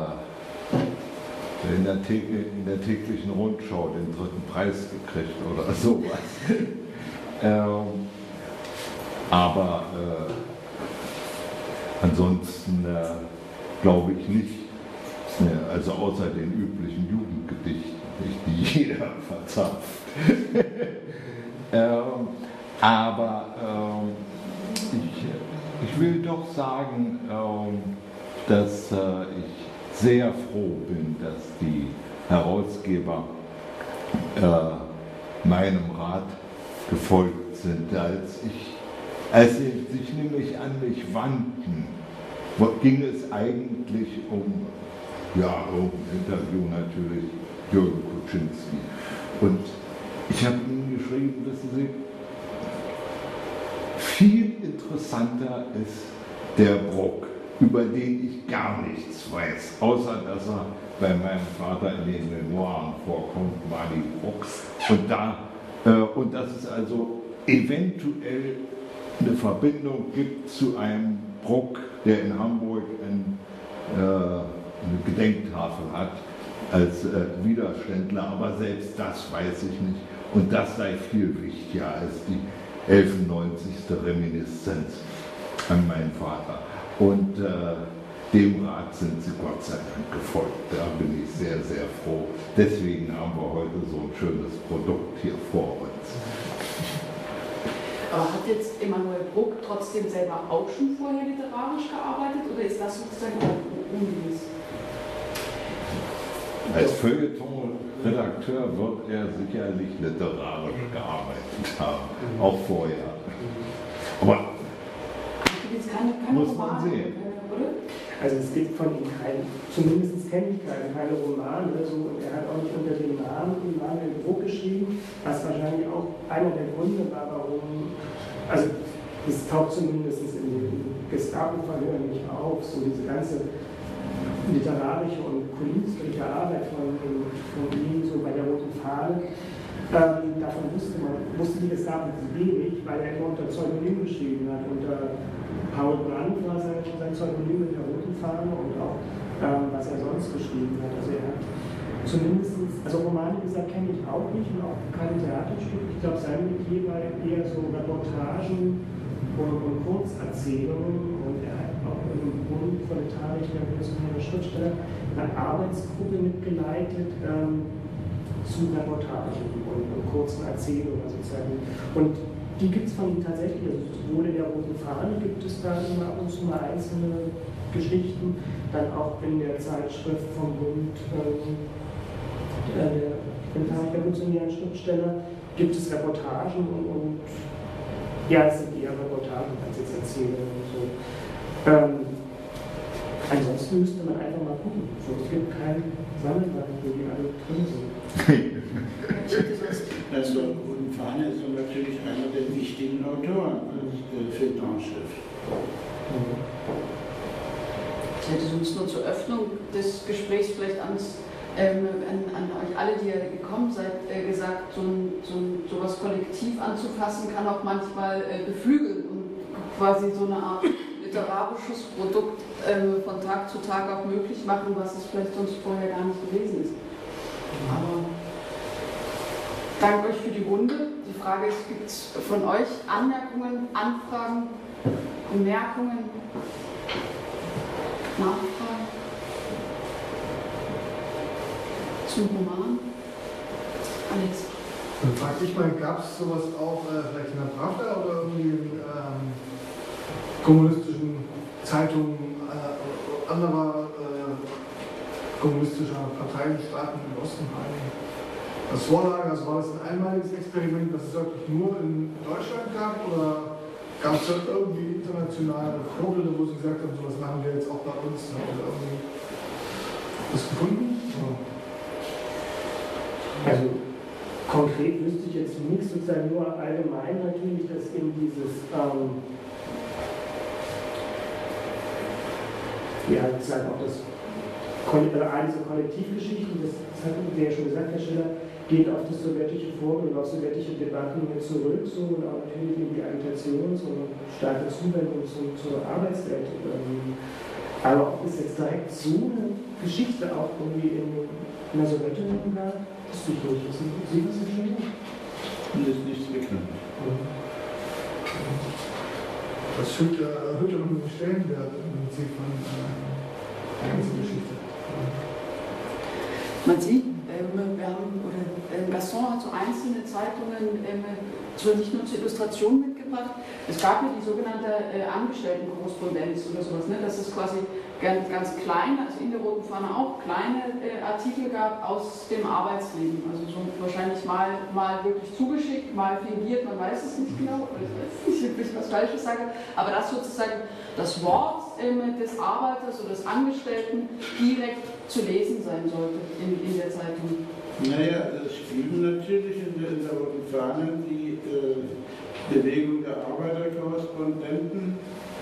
in der, in der täglichen Rundschau den dritten Preis gekriegt oder sowas. ähm, aber äh, ansonsten äh, glaube ich nicht, also außer den üblichen Jugendgedichten, die jeder verzapft. ähm, aber ähm, ich, ich will doch sagen, ähm, dass äh, ich sehr froh bin, dass die Herausgeber äh, meinem Rat gefolgt sind, als ich als sie sich nämlich an mich wandten, ging es eigentlich um, ja, um Interview natürlich, Jürgen Kuczynski. Und ich habe ihnen geschrieben, wissen Sie, viel interessanter ist der Bruck, über den ich gar nichts weiß, außer dass er bei meinem Vater in den Memoiren vorkommt, Mali Brucks. Und, da, äh, und dass es also eventuell eine Verbindung gibt zu einem Bruck, der in Hamburg ein, äh, eine Gedenktafel hat als äh, Widerständler, aber selbst das weiß ich nicht. Und das sei viel wichtiger als die 1190. Reminiszenz an meinen Vater. Und äh, dem Rat sind sie Gott sei Dank gefolgt. Da bin ich sehr, sehr froh. Deswegen haben wir heute so ein schönes Produkt hier vor uns. Aber hat jetzt Emanuel Bruck trotzdem selber auch schon vorher literarisch gearbeitet oder ist das sozusagen ungewiss? Als Feuilleton-Redakteur wird er sicherlich literarisch gearbeitet haben, auch vorher. Aber jetzt keine, keine muss man sehen. Also es gibt von ihm keinen, zumindest kenne ich keine, keine Romane oder so, und er hat auch nicht unter dem Namen Emanuel Bruck geschrieben, was wahrscheinlich auch einer der Gründe war, warum, also es taucht zumindest in den Gestapo-Verhören nicht auf, so diese ganze literarische und künstlerische Arbeit von, von ihm, so bei der Roten Fahne, ähm, davon wusste man, wusste die Gestapo wenig, weil er immer unter Pseudonym geschrieben hat, unter Paul Brandt war sein, sein Pseudonym mit der roten Fahne und auch ähm, was er sonst geschrieben hat. Also er hat zumindest, also Romane, gesagt, kenne ich auch nicht und auch keine Theaterstücke. Ich glaube, sein Metier war eher so Reportagen und, und Kurzerzählungen und er im Bund proletarisch revolutionäre Schriftsteller eine Arbeitsgruppe mitgeleitet ähm, zu Reportagen und, kurzen Erzählungen sozusagen. Und die gibt es von ihm tatsächlich, also sowohl in der Roten Fahne gibt es da immer ab und zu mal einzelne Geschichten, dann auch in der Zeitschrift vom Bund ähm, der revolutionären Schriftsteller gibt es Reportagen und, und, ja, es sind eher Reportagen als jetzt Erzählungen und so. Ähm, ansonsten müsste man einfach mal gucken. So, es gibt kein Sammelband, wo die alle drin sind. also, Fahne ist natürlich einer der wichtigen Autoren äh, Feuilletonschrift. Ich hätte sonst nur zur Öffnung des Gesprächs vielleicht ans, ähm, an, an, euch alle, die ihr gekommen seid, äh, gesagt, so, ein, so ein, sowas kollektiv anzufassen kann auch manchmal äh, beflügeln und quasi so eine Art literarisches Produkt äh, von Tag zu Tag auch möglich machen, was es vielleicht sonst vorher gar nicht gewesen ist. Aber danke euch für die Runde. Die Frage ist, gibt es von euch Anmerkungen, Anfragen, Bemerkungen, Nachfragen zum Roman? Alex. Dann frag ich mal, gab es sowas auch äh, vielleicht in der Pravda oder irgendwie ähm, kommunistischen Zeitungen äh, anderer äh, kommunistischer Parteien, Staaten im Osten einigen? als Vorlage, also war das ein einmaliges Experiment, das es wirklich nur in Deutschland gab oder gab es da irgendwie internationale Vorbilder, wo sie gesagt haben, so was machen wir jetzt auch bei uns? Ne? Oder irgendwie das gefunden? Ja. Also konkret wüsste ich jetzt nichts, sozusagen nur allgemein natürlich, dass eben dieses ähm, ja, sozusagen auch das also diese Kollektivgeschichten, das hat der ja schon gesagt, Herr Schiller, geht auf das sowjetische Vorbild, auf sowjetische Debatten zurück, so und auch natürlich die Agitation, so eine starke Zuwendung zu, zur Arbeitswelt ähm, Aber ob es jetzt direkt so eine Geschichte auch irgendwie in, in der Sowjetunion gab, wüsste ich nicht. Wissen Sie das nicht? Und ist nichts bekannt. Das erhöht ja, erhöht ja noch den Stellenwert im Prinzip von äh, der ganzen Geschichte. Man sieht, ähm, wir haben, oder äh, Gaston hat so einzelne Zeitungen ähm, nicht nur zur Illustration mitgebracht. Es gab ja die sogenannte äh, Angestelltenkorrespondenz oder sowas, ne? dass es quasi ganz, ganz kleine, also in der Roten Fahne auch kleine äh, Artikel gab aus dem Arbeitsleben. Also so wahrscheinlich mal, mal wirklich zugeschickt, mal fingiert, man weiß es nicht genau, ich weiß nicht, ob ich was Falsches sage, aber das sozusagen das Wort ähm, des Arbeiters oder des Angestellten direkt zu lesen sein sollte in, in der Zeitung. Naja, es spielen natürlich in der, in der Roten Fahne die äh, Bewegung der Arbeiterkorrespondenten,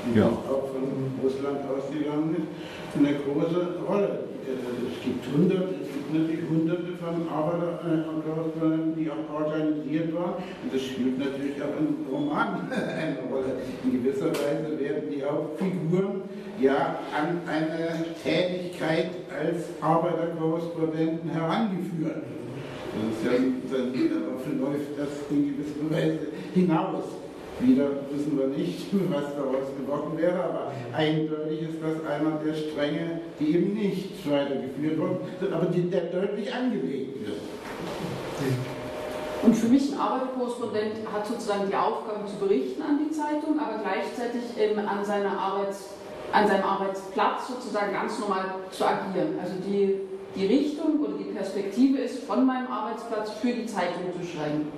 die Ja. auch von Russland ausgegangen ist, eine große Rolle. Äh, es gibt hunderte, es gibt natürlich hunderte von Arbeiterkorrespondenten, die auch organisiert waren. Und das spielt natürlich auch im Roman eine Rolle. In gewisser Weise werden die Hauptfiguren ja an eine Tätigkeit als Arbeiterkorrespondenten herangeführt. Das ist ja, dann, läuft das in gewisser Weise hinaus. Wieder wissen wir nicht, was daraus geworden wäre, aber eindeutig ist das einer der Stränge, die eben nicht weitergeführt wurden, aber die, der deutlich angelegt wird. Und für mich ein Arbeiterkorrespondent hat sozusagen die Aufgabe zu berichten an die Zeitung, aber gleichzeitig an, seiner Arbeits, an seinem Arbeitsplatz sozusagen ganz normal zu agieren. Also die, die Richtung oder die Perspektive ist, von meinem Arbeitsplatz für die Zeitung zu schreiben.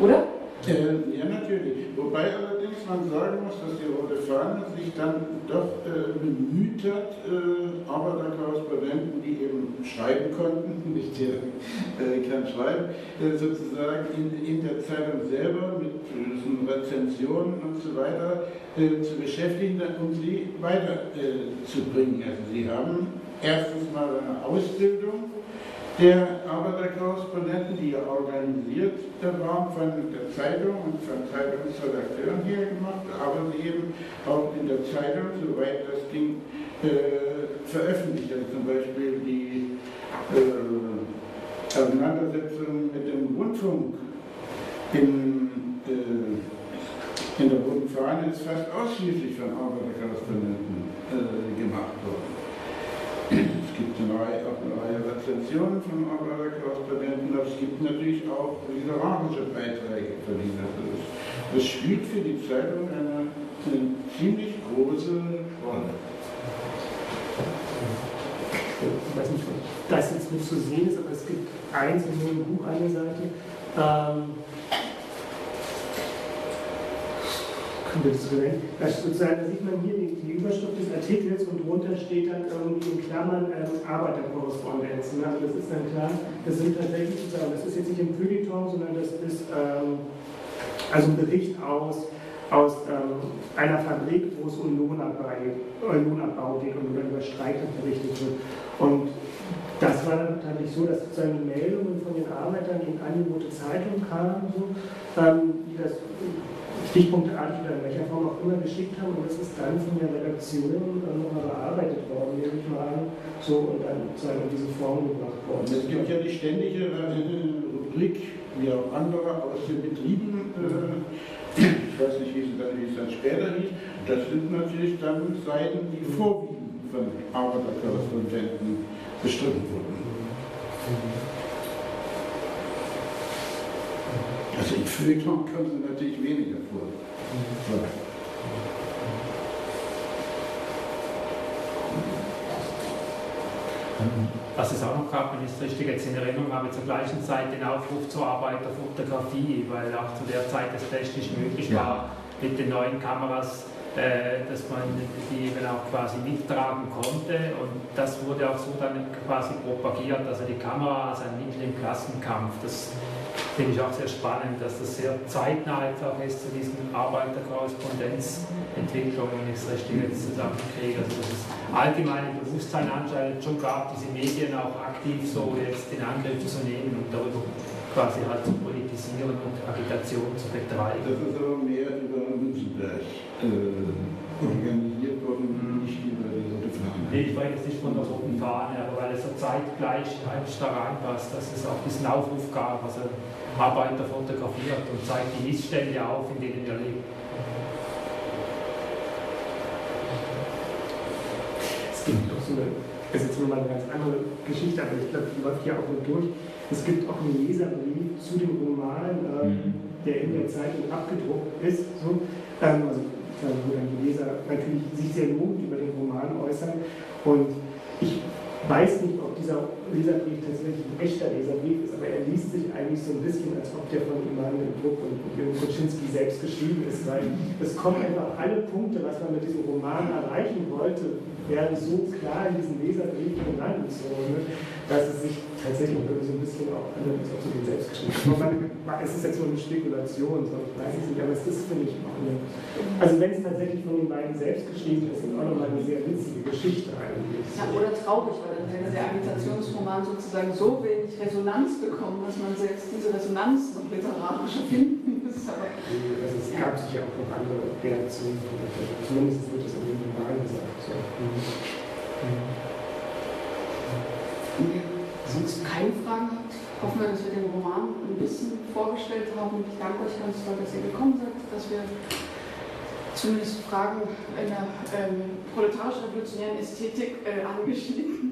Oder? Äh, ja, natürlich. Wobei allerdings man sagen muss, dass die Rote Fahne sich dann doch äh, bemüht hat, äh, Arbeiterkorrespondenten, die eben schreiben konnten, nicht jeder äh, kann schreiben, äh, sozusagen in, in der Zeitung selber mit Rezensionen und so weiter äh, zu beschäftigen um sie weiterzubringen. also sie haben erstens mal eine Ausbildung der Arbeiterkorrespondenten, die ja organisiert waren von der Zeitung und von Zeitungsredakteuren hier gemacht, aber eben auch in der Zeitung, soweit das ging, äh, veröffentlicht. Also zum Beispiel die äh, Auseinandersetzung mit dem Rundfunk in, äh, in der Roten Fahne ist fast ausschließlich von Arbeiterkorrespondenten äh, gemacht worden. Es gibt eine Reihe, auch eine Reihe Rezensionen von Arbeiterkorrespondenten, aber es gibt natürlich auch literarische Beiträge von ihnen. Also das, spielt für die Zeitung eine, eine ziemlich große Rolle. Ich weiß nicht, ob das jetzt nicht zu sehen ist, aber es gibt eins in dem Buch eine Seite. Ähm, können wir das sozusagen, da sieht man hier die, Überschrift des Artikels und drunter steht dann irgendwie in Klammern ähm, Arbeiterkorrespondenzen. Also das ist dann klar, das sind tatsächlich sozusagen, das ist jetzt nicht im Feuilleton, sondern das ist ähm, also ein Bericht aus aus ähm, einer Fabrik, wo es um Lohnabbau, äh, Lohnabbau geht und über Streik berichtet wird. Und das war dann tatsächlich so, dass sozusagen die Meldungen von den Arbeitern in eine rote Zeitung kamen, so, ähm, die das stichpunktartig oder in welcher Form auch immer geschickt haben. Und das ist dann von der Redaktion äh, nochmal bearbeitet worden, nehme ich mal an, so und dann sozusagen in diese Form gebracht worden. Es gibt ja die ständige äh, Rubrik, wie auch andere aus den Betrieben, äh, ich weiß nicht, wie es dann, wie es dann später hieß, das sind natürlich dann Seiten, die vorwiegend von Arbeiterkorrespondenten bestritten wurden. Kommen sie natürlich weniger vor. vor. Was es auch noch gab, wenn ich es richtig jetzt in Erinnerung habe, zur gleichen Zeit den Aufruf zur Arbeiterfotografie, weil auch zu der Zeit es technisch möglich Ja. war, mit den neuen Kameras, äh, dass man die eben auch quasi mittragen konnte. Und das wurde auch so dann quasi propagiert, also die Kamera als ein Mittel im Klassenkampf. Das finde ich auch sehr spannend, dass das sehr zeitnah auch ist zu diesen Arbeiterkorrespondenzentwicklungen, wenn ich es richtig jetzt zusammenkriege. Also dass es allgemein im Bewusstsein anscheinend schon gab, diese Medien auch aktiv so jetzt in Angriff zu nehmen und darüber quasi halt zu politisieren und Agitation zu betreiben. Das ist aber mehr über Münzenberg äh, organisiert worden, nicht über die Rote Fahne. Nee, ich jetzt nicht von der roten Fahne, aber weil es so zeitgleich eigentlich da reinpasst, dass es auch diesen Aufruf gab, also Arbeiter fotografiert und zeigt die Missstände auf, in denen wir leben. Es gibt auch so eine, das ist jetzt nur mal eine ganz andere Geschichte, aber ich glaube, die läuft ja auch nur durch. Es gibt auch einen Leserbrief zu dem Roman, ähm, Mhm. der in der Zeitung abgedruckt ist. So. Ähm, also, äh, wo dann die Leser natürlich sich sehr lobend über den Roman äußern. Und ich weiß nicht, ob dieser Leserbrief tatsächlich ein echter Leserbrief ist, aber er liest sich eigentlich so ein bisschen, als ob der von Immanuel Druck und Jürgen Kuczynski selbst geschrieben ist, weil es kommen einfach alle Punkte, was man mit diesem Roman erreichen wollte, werden so klar in diesem Leserbrief so, ne, dass es sich tatsächlich so ein bisschen auch ob sie den selbst geschrieben haben. Aber man- Es ist jetzt nur eine Spekulation, so, ich weiß es nicht, aber es ist, finde ich, auch eine, also wenn es tatsächlich von den beiden selbst geschrieben ist, ist es auch nochmal eine sehr witzige Geschichte eigentlich. Ja, oder traurig, weil dann hätte der Agitationsroman sozusagen so wenig Resonanz bekommen, dass man selbst diese Resonanz noch literarischer finden muss. Aber Also es gab sicher auch noch andere Reaktionen, zumindest wird es in dem Roman gesagt. Hoffen wir, dass wir den Roman ein bisschen vorgestellt haben. Ich danke euch ganz doll, dass ihr gekommen seid, dass wir zumindest Fragen einer ähm, proletarisch-revolutionären Ästhetik äh, angeschnitten